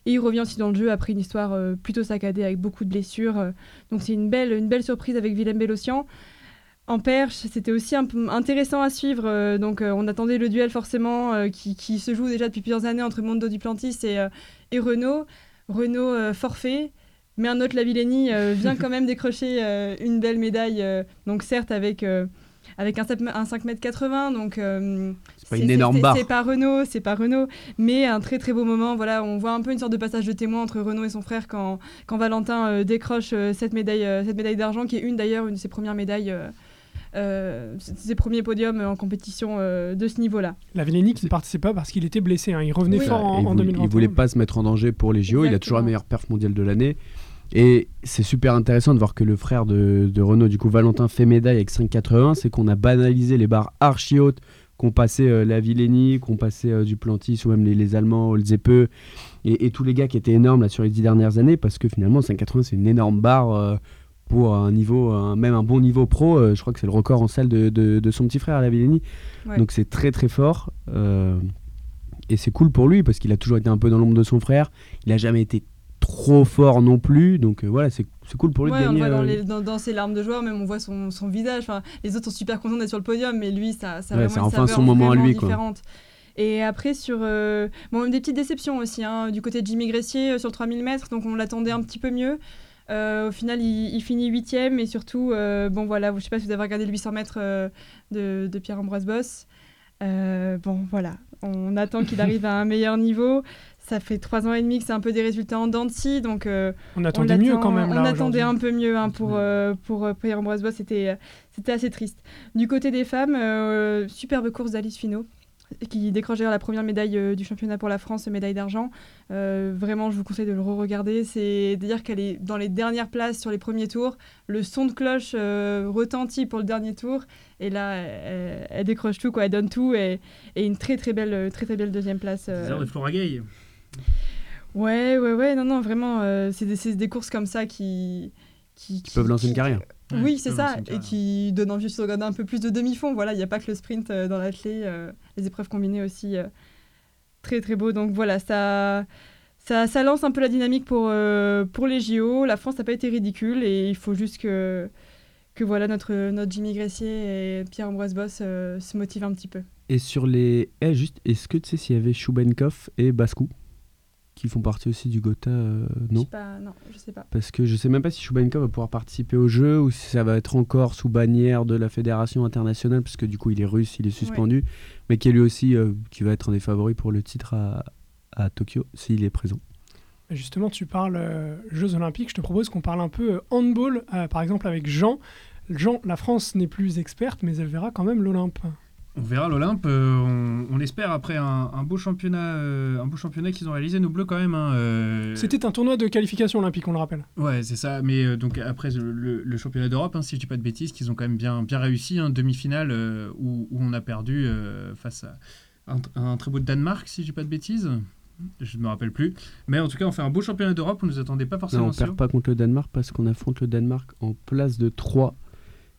Et il revient aussi dans le jeu après une histoire euh, plutôt saccadée avec beaucoup de blessures. euh, donc c'est une belle, une belle surprise avec Willem Bellossian. En perche, c'était aussi un peu intéressant à suivre. euh, donc on attendait le duel forcément qui, qui se joue déjà depuis plusieurs années entre Mondo Duplantis et, et Renault. Renault forfait, mais un autre Lavillenie euh, vient quand même décrocher une belle médaille. donc certes avec, avec un, 7 m- un 5 m 80, donc euh, C'est pas une énorme barre. C'est pas Renault, c'est pas Renault, mais un très très beau moment. Voilà, on voit un peu une sorte de passage de témoin entre Renault et son frère quand, quand Valentin euh, décroche euh, cette médaille, euh, cette médaille d'argent, qui est une d'ailleurs une de ses premières médailles, euh, euh, ses premiers podiums en compétition euh, de ce niveau-là. La Villeni qui ne participait pas parce qu'il était blessé. hein. Il revenait Oui. fort en, il, en voulait, 2021. il voulait pas se mettre en danger pour les JO. Il a toujours la meilleure perf mondiale de l'année. Et c'est super intéressant de voir que le frère de, de Renault, du coup Valentin, fait médaille avec 5,80. C'est qu'on a banalisé les barres archi hautes qu'on passait euh, la Villénie, qu'on passait euh, Duplantis ou même les, les Allemands, Olzepe et, et tous les gars qui étaient énormes là sur les dix dernières années parce que finalement 5,80 c'est une énorme barre euh, pour un niveau, un- même un bon niveau pro. Euh, je crois que c'est le record en salle de, de- de son petit frère la Villénie. Ouais. Donc c'est très très fort. euh, et c'est cool pour lui parce qu'il a toujours été un peu dans l'ombre de son frère. Il a jamais été trop fort non plus. Donc euh, voilà, c'est c'est cool pour lui Ouais, de on gagner. voit dans, euh, les- dans- dans ses larmes de joie, même on voit son, son visage. Enfin, les autres sont super contents d'être sur le podium, mais lui, ça, ça a Ouais, vraiment enfin son moment à lui, quoi. différente. Et après, sur. euh, bon, même des petites déceptions aussi, hein, du côté de Jimmy Gressier sur le 3000 mètres, donc on l'attendait un petit peu mieux. Euh, au final, il, il finit huitième et surtout, euh, bon voilà, je sais pas si vous avez regardé le 800 mètres euh, de, de Pierre-Ambroise Boss. Bon voilà, on attend qu'il arrive à un meilleur niveau. Ça fait trois ans et demi que c'est un peu des résultats en dents de scie, donc euh, On on attendait mieux l'attend- quand même. On attendait un peu mieux hein, pour, Ouais. euh, pour euh, Pierre-Ambroise Boss, c'était, euh, c'était assez triste. Du côté des femmes, euh, superbe course d'Alice Finot, qui décroche d'ailleurs la première médaille euh, du championnat pour la France, médaille d'argent. Euh, vraiment, je vous conseille de le re-regarder. C'est dire qu'elle est dans les dernières places sur les premiers tours. Le son de cloche euh, retentit pour le dernier tour. Et là, elle, elle décroche tout, quoi. elle donne tout. Et, et une très très belle, très, très belle deuxième place. euh, de Flora Gay. Ouais, ouais, ouais, non, non, vraiment, euh, c'est des, courses comme ça qui. Qui, qui peuvent lancer une carrière. Ouais, Oui, c'est ça, et qui donnent envie de regarder un peu plus de demi-fond. Voilà, il n'y a pas que le sprint euh, dans l'athlé, euh, les épreuves combinées aussi, euh, très très beau. Donc voilà, ça, ça, ça lance un peu la dynamique pour, euh, pour les JO. La France n'a pas été ridicule et il faut juste que, que voilà, notre, notre Jimmy Gressier et Pierre-Ambroise Boss euh, se motivent un petit peu. Et sur les. Eh, juste, est-ce que tu sais s'il y avait Choubenkov et Baskou? Qui font partie aussi du Gotha euh, Je Non sais pas, non, je sais pas. Parce que je sais même pas si Choubenkov va pouvoir participer au jeu ou si ça va être encore sous bannière de la fédération internationale, parce que du coup il est russe, il est suspendu, mais qui est lui aussi euh, qui va être un des favoris pour le titre à, à Tokyo s'il est présent. Justement, tu parles euh, Jeux Olympiques. Je te propose qu'on parle un peu handball, euh, par exemple avec Jean. Jean, la France n'est plus experte, mais elle verra quand même l'Olympe. On verra l'Olympe, euh, on, on l'espère après un, un beau championnat, euh, un beau championnat qu'ils ont réalisé nos bleus quand même. hein, euh, C'était un tournoi de qualification olympique, on le rappelle. Ouais, c'est ça. Mais euh, donc après le, le- le championnat d'Europe, hein, si je dis pas de bêtises, qu'ils ont quand même bien, bien réussi, hein, demi-finale euh, où, où on a perdu euh, face à un, un très beau Danemark, si je dis pas de bêtises. Je ne me rappelle plus. Mais en tout cas, on fait un beau championnat d'Europe. On ne nous attendait pas Non, forcément on sûr. perd pas contre le Danemark parce qu'on affronte le Danemark en place de 3.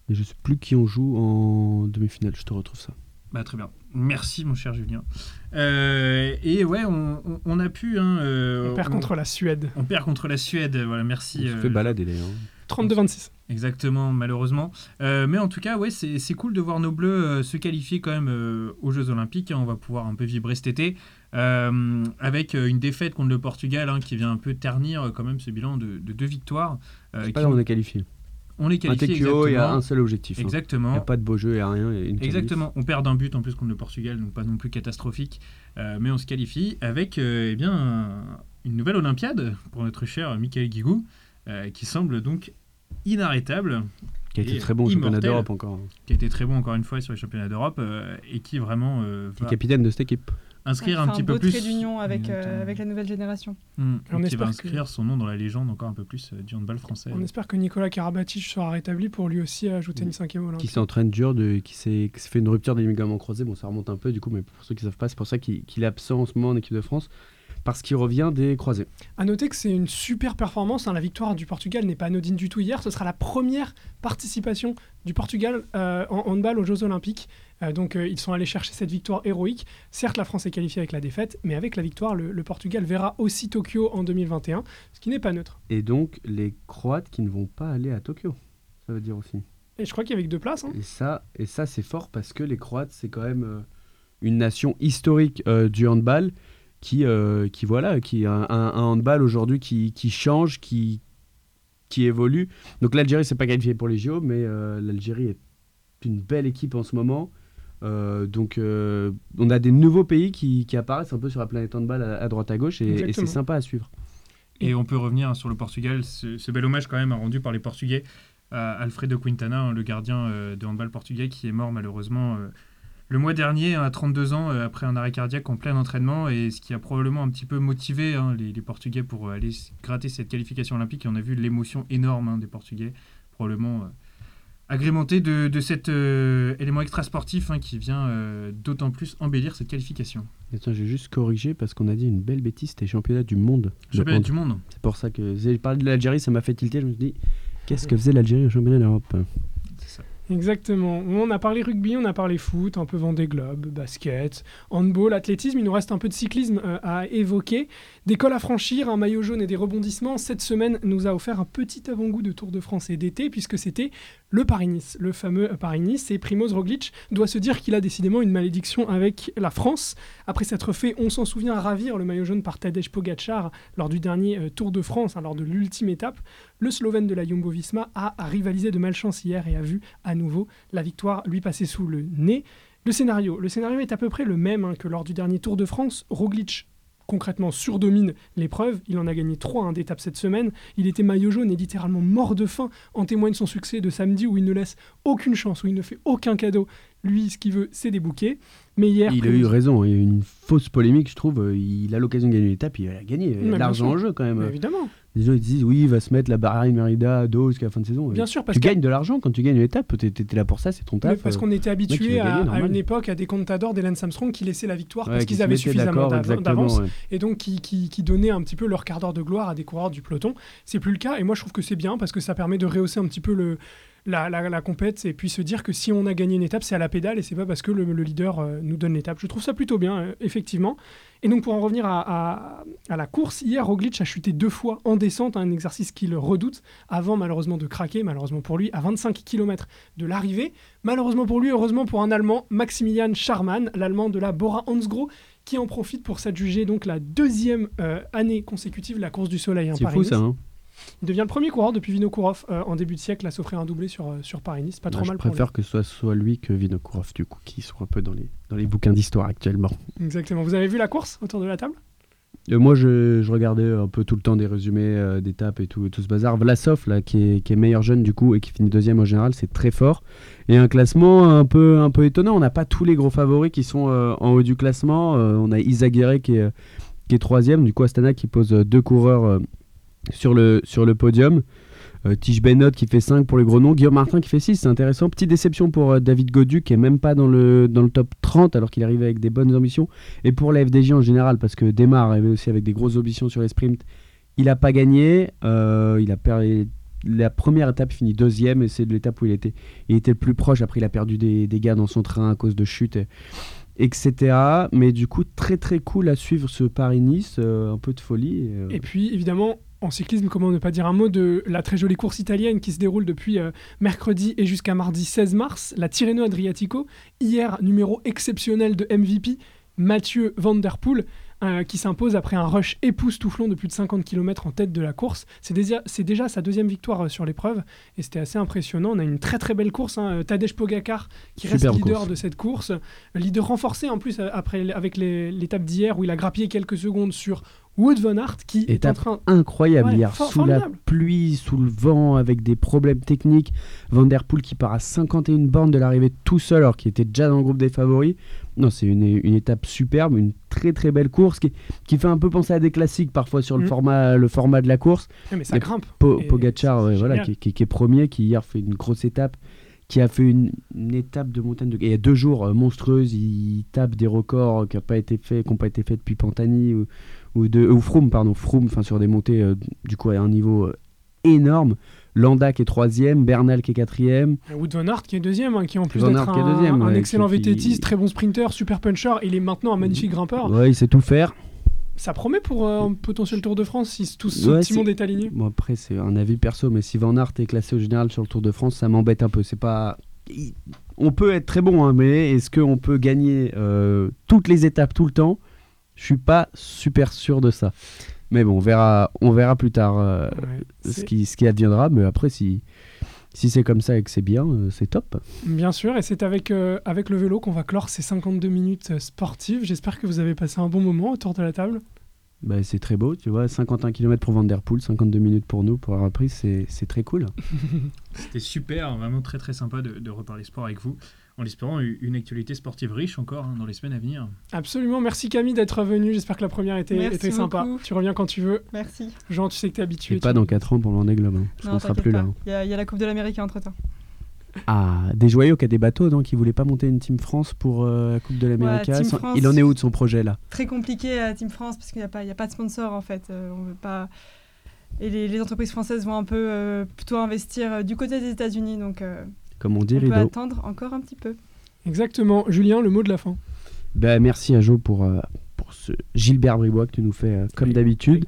Mais je sais plus qui on joue en demi-finale, je te retrouve ça. Bah, très bien. Merci, mon cher Julien. Euh, et ouais, on, on- on a pu. hein, euh, On perd contre la Suède. on perd contre la Suède. Voilà, merci. On se euh, fait balader d'ailleurs. 32-26. Exactement, malheureusement. Euh, mais en tout cas, ouais, c'est c'est cool de voir nos Bleus euh, se qualifier quand même euh, aux Jeux Olympiques. hein. on va pouvoir un peu vibrer cet été. Euh, avec euh, une défaite contre le Portugal hein, qui vient un peu ternir euh, quand même ce bilan de, de deux victoires. euh, C'est pas qui- là, on est qualifié. On est Un qualifié. TQO, il y a un seul objectif. hein. Il Exactement. n'y a pas de beau jeu, il n'y a rien. il y a une qualif. Exactement, on perd d'un but en plus contre le Portugal, donc pas non plus catastrophique, euh, mais on se qualifie avec euh, eh bien, un- une nouvelle Olympiade pour notre cher Michael Guigou, euh, qui semble donc inarrêtable, Qui a été très bon au championnat d'Europe encore. qui a été très bon encore une fois sur les championnats d'Europe, euh, et qui vraiment euh, Qui est va capitaine de cette équipe. Inscrire un petit peu plus. trait d'union avec, euh, Exactement. avec la nouvelle génération. Mm, On qui espère va que- inscrire son nom dans la légende encore un peu plus euh, du handball français. On espère que Nicolas Karabatic sera rétabli pour lui aussi ajouter une cinquième Qui olympique. s'entraîne dur, de, qui s'est qui fait une rupture des ligaments croisés. Bon, ça remonte un peu du coup, mais pour ceux qui ne savent pas, c'est pour ça qu'il qu'il est absent en ce moment en équipe de France. Parce qu'il revient des croisés. À noter que c'est une super performance. hein. La victoire du Portugal n'est pas anodine du tout hier. Ce sera la première participation du Portugal euh, en handball aux Jeux Olympiques. Euh, donc euh, ils sont allés chercher cette victoire héroïque. Certes, la France est qualifiée avec la défaite, mais avec la victoire, le, le Portugal verra aussi Tokyo en 2021, ce qui n'est pas neutre. Et donc, les Croates qui ne vont pas aller à Tokyo. Ça veut dire aussi. Et je crois qu'il y avait que deux places. hein. Et ça, et ça c'est fort parce que les Croates, c'est quand même une nation historique du handball qui, euh, qui voilà, qui a un, un- handball aujourd'hui qui, qui change, qui, qui évolue. Donc l'Algérie, c'est pas qualifié pour les JO, mais euh, l'Algérie est une belle équipe en ce moment. Euh, donc euh, on a des nouveaux pays qui, qui apparaissent un peu sur la planète handball à, à droite à gauche et, c'est sympa à suivre. Et on peut revenir sur le Portugal, ce, ce bel hommage quand même rendu par les Portugais à Alfredo Quintana, hein, le gardien de handball portugais qui est mort malheureusement le mois dernier à 32 ans euh, après un arrêt cardiaque en plein entraînement et ce qui a probablement un petit peu motivé hein, les, les Portugais pour euh, aller gratter cette qualification olympique et on a vu l'émotion énorme hein, des Portugais probablement euh, agrémenté de, de cet euh, élément extra sportif hein, qui vient euh, d'autant plus embellir cette qualification. Attends, j'ai juste corrigé parce qu'on a dit une belle bêtise, c'était championnat du monde. de Championnat du monde. C'est pour ça que j'ai parlé de l'Algérie, ça m'a fait tilter. Je me suis dit, qu'est-ce que faisait l'Algérie au championnat d'Europe? Exactement. On a parlé rugby, on a parlé foot, un peu Vendée Globe, basket, handball, athlétisme. Il nous reste un peu de cyclisme euh, à évoquer. Des cols à franchir, un maillot jaune et des rebondissements. Cette semaine nous a offert un petit avant-goût de Tour de France et d'été puisque c'était le Paris-Nice, le fameux Paris-Nice. Et Primoz Roglic doit se dire qu'il a décidément une malédiction avec la France. Après s'être fait, on s'en souvient, ravir le maillot jaune par Tadej Pogacar lors du dernier euh, Tour de France, hein, lors de l'ultime étape, le Slovène de la Jumbo-Visma a rivalisé de malchance hier et a vu à nouveau la victoire lui passer sous le nez. Le scénario, le scénario est à peu près le même hein, que lors du dernier Tour de France. Roglic concrètement surdomine l'épreuve. Il en a gagné 3 d'étapes cette semaine. Il était maillot jaune et littéralement mort de faim. En témoigne son succès de samedi où il ne laisse aucune chance, où il ne fait aucun cadeau. Lui, ce qu'il veut, c'est des bouquets. Mais hier, Il a eu raison, il y a eu une fausse polémique, je trouve. euh, Il a l'occasion de gagner une étape, il a gagné. Il y a bien l'argent en jeu quand même. Mais évidemment, Les gens ils disent, oui, il va se mettre la Bahreïn Merida à dos jusqu'à la fin de saison. bien sûr, parce tu que gagnes de l'argent quand tu gagnes une étape, t'es t'es là pour ça, c'est ton Mais taf. parce euh. qu'on était habitué à, une époque à des contadors des Lance Armstrong qui laissaient la victoire Ouais, parce qui qu'ils avaient suffisamment d'avance ouais. et donc qui, qui, qui donnaient un petit peu leur quart d'heure de gloire à des coureurs du peloton. C'est plus le cas et moi je trouve que c'est bien parce que ça permet de rehausser un petit peu le, la, la, la compète et puis se dire que si on a gagné une étape c'est à la pédale et c'est pas parce que le, le leader euh, nous donne l'étape. Je trouve ça plutôt bien euh, effectivement. Et donc pour en revenir à, à- à la course, hier Roglic a chuté deux fois en descente, un exercice qu'il redoute avant malheureusement de craquer, malheureusement pour lui, à 25 km de l'arrivée. Malheureusement pour lui, heureusement pour un Allemand, Maximilian Scharmann, l'Allemand de la Bora Hansgrohe, qui en profite pour s'adjuger donc la deuxième euh, année consécutive de la course du soleil. hein, C'est fou ça, hein Il devient le premier coureur depuis Vinokourov euh, en début de siècle à s'offrir un doublé sur, euh, sur Paris-Nice. Pas trop Bah, Je mal pour préfère que ce soit, soit lui que Vinokourov, du coup, qui sont un peu dans les, dans les bouquins d'histoire actuellement. Exactement. Vous avez vu la course autour de la table? Euh, moi, je, je regardais un peu tout le temps des résumés euh, d'étapes et tout, tout ce bazar. Vlasov, là, qui est, qui est meilleur jeune du coup et qui finit deuxième au général, c'est très fort. Et un classement un peu, un peu étonnant. On n'a pas tous les gros favoris qui sont euh, en haut du classement. Euh, on a Isaguirre qui est, qui est troisième. Du coup, Astana qui pose deux coureurs sur, le, sur le podium. Euh, Tige Bennett qui fait 5 pour les gros noms. Guillaume Martin qui fait 6, c'est intéressant. Petite déception pour euh, David Godu qui est même pas dans le, dans le top 30 alors qu'il arrivait avec des bonnes ambitions. Et pour la FDJ en général, parce que Demar arrivait aussi avec des grosses ambitions sur les sprints, il n'a pas gagné. euh, il a perdu. La première étape finit deuxième et c'est de l'étape où il était, il était le plus proche. Après, il a perdu des, des gars dans son train à cause de chutes, et- etc. Mais du coup, très très cool à suivre ce Paris-Nice. euh, un peu de folie. Et puis, évidemment, en cyclisme, comment ne pas dire un mot de la très jolie course italienne qui se déroule depuis euh, mercredi et jusqu'à mardi 16 mars, la Tirreno Adriatico. Hier, numéro exceptionnel de MVP, Mathieu Van Der Poel, euh, qui s'impose après un rush époustouflant de plus de 50 km en tête de la course. C'est déjà, sa deuxième victoire euh, sur l'épreuve et c'était assez impressionnant. On a une très très belle course. Hein. Tadej Pogacar qui reste leader course. de cette course. Leader renforcé en plus après, avec l'étape d'hier où il a grappillé quelques secondes sur Wood Van Aert qui est en Étape train incroyable Ouais, hier, sous la pluie, sous le vent, avec des problèmes techniques. Van Der Poel qui part à 51 bornes de l'arrivée tout seul, alors qu'il était déjà dans le groupe des favoris. Non, c'est une, une étape superbe, une très très belle course qui, qui fait un peu penser à des classiques parfois sur le, Mm. format, le format de la course. Ouais, mais ça Et grimpe. Po- Et Pogacar, ouais, voilà, qui, qui- qui est premier, qui hier fait une grosse étape, qui a fait une, une étape de montagne de... Il y a deux jours euh, monstrueuse, il tape des records qui n'ont pas été faits, qui n'ont pas été faits depuis Pantani ou, ou, de, ou Froome, pardon, Froome, enfin sur des montées euh, du coup à un niveau euh, énorme. Landa qui est troisième, Bernal qui est quatrième. Wood Van Aert qui est deuxième, hein, qui en plus d'être un, deuxième, un ouais, excellent qui- VTTiste, très bon sprinter, super puncher, il est maintenant un magnifique grimpeur. Ouais, il sait tout faire. Ça promet pour euh, un potentiel Tour de France si tout ce Ouais, petit monde est aligné. Bon après c'est un avis perso, mais si Van Aert est classé au général sur le Tour de France, ça m'embête un peu. C'est pas, on peut être très bon, hein, mais est-ce qu'on peut gagner euh, toutes les étapes tout le temps? Je suis pas super sûr de ça. Mais bon, on verra, on verra plus tard euh, Ouais, ce qui, ce qui adviendra. Mais après, si, si c'est comme ça et que c'est bien, euh, c'est top. Bien sûr, et c'est avec, euh, avec le vélo qu'on va clore ces 52 minutes sportives. J'espère que vous avez passé un bon moment autour de la table. Bah, c'est très beau, tu vois. 51 km pour Van Der Poel, 52 minutes pour nous pour la reprise, c'est c'est très cool. C'était super, vraiment très très sympa de, de reparler sport avec vous, en espérant une actualité sportive riche encore hein, dans les semaines à venir. Absolument, merci Camille d'être venue. J'espère que la première était, Merci était sympa. beaucoup. Tu reviens quand tu veux. Merci. Jean, tu sais que tu es habitué. Et pas tu- dans 4 ans pour le Vendée Globe. hein. Je Non, ne sera plus pas. là. hein. Il y, a- il y a la Coupe de l'Amérique entre temps. Ah, des joyaux qui a des bateaux, donc il voulait pas monter une Team France pour euh, la Coupe de l'Amérique. Sans- France. il en est où de son projet là? Très compliqué à Team France parce qu'il n'y a, pas- il y a pas de sponsor en fait. Euh, on veut pas... Et les, les entreprises françaises vont un peu euh, plutôt investir euh, du côté des États-Unis, donc euh, Comme on dit, on peut attendre encore un petit peu. Exactement. Julien, le mot de la fin. Bah, merci à Jo pour, euh, pour ce Gilbert Bribois que tu nous fais euh, comme d'habitude.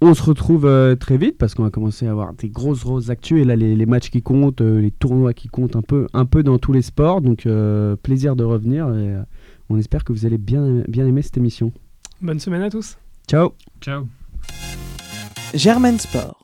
On se retrouve euh, très vite parce qu'on va commencer à avoir des grosses grosses actus et là les, les matchs qui comptent, euh, les tournois qui comptent un peu, un peu dans tous les sports. Donc euh, plaisir de revenir et euh, on espère que vous allez bien, bien aimer cette émission. Bonne semaine à tous. Ciao Ciao. Germaine Sport.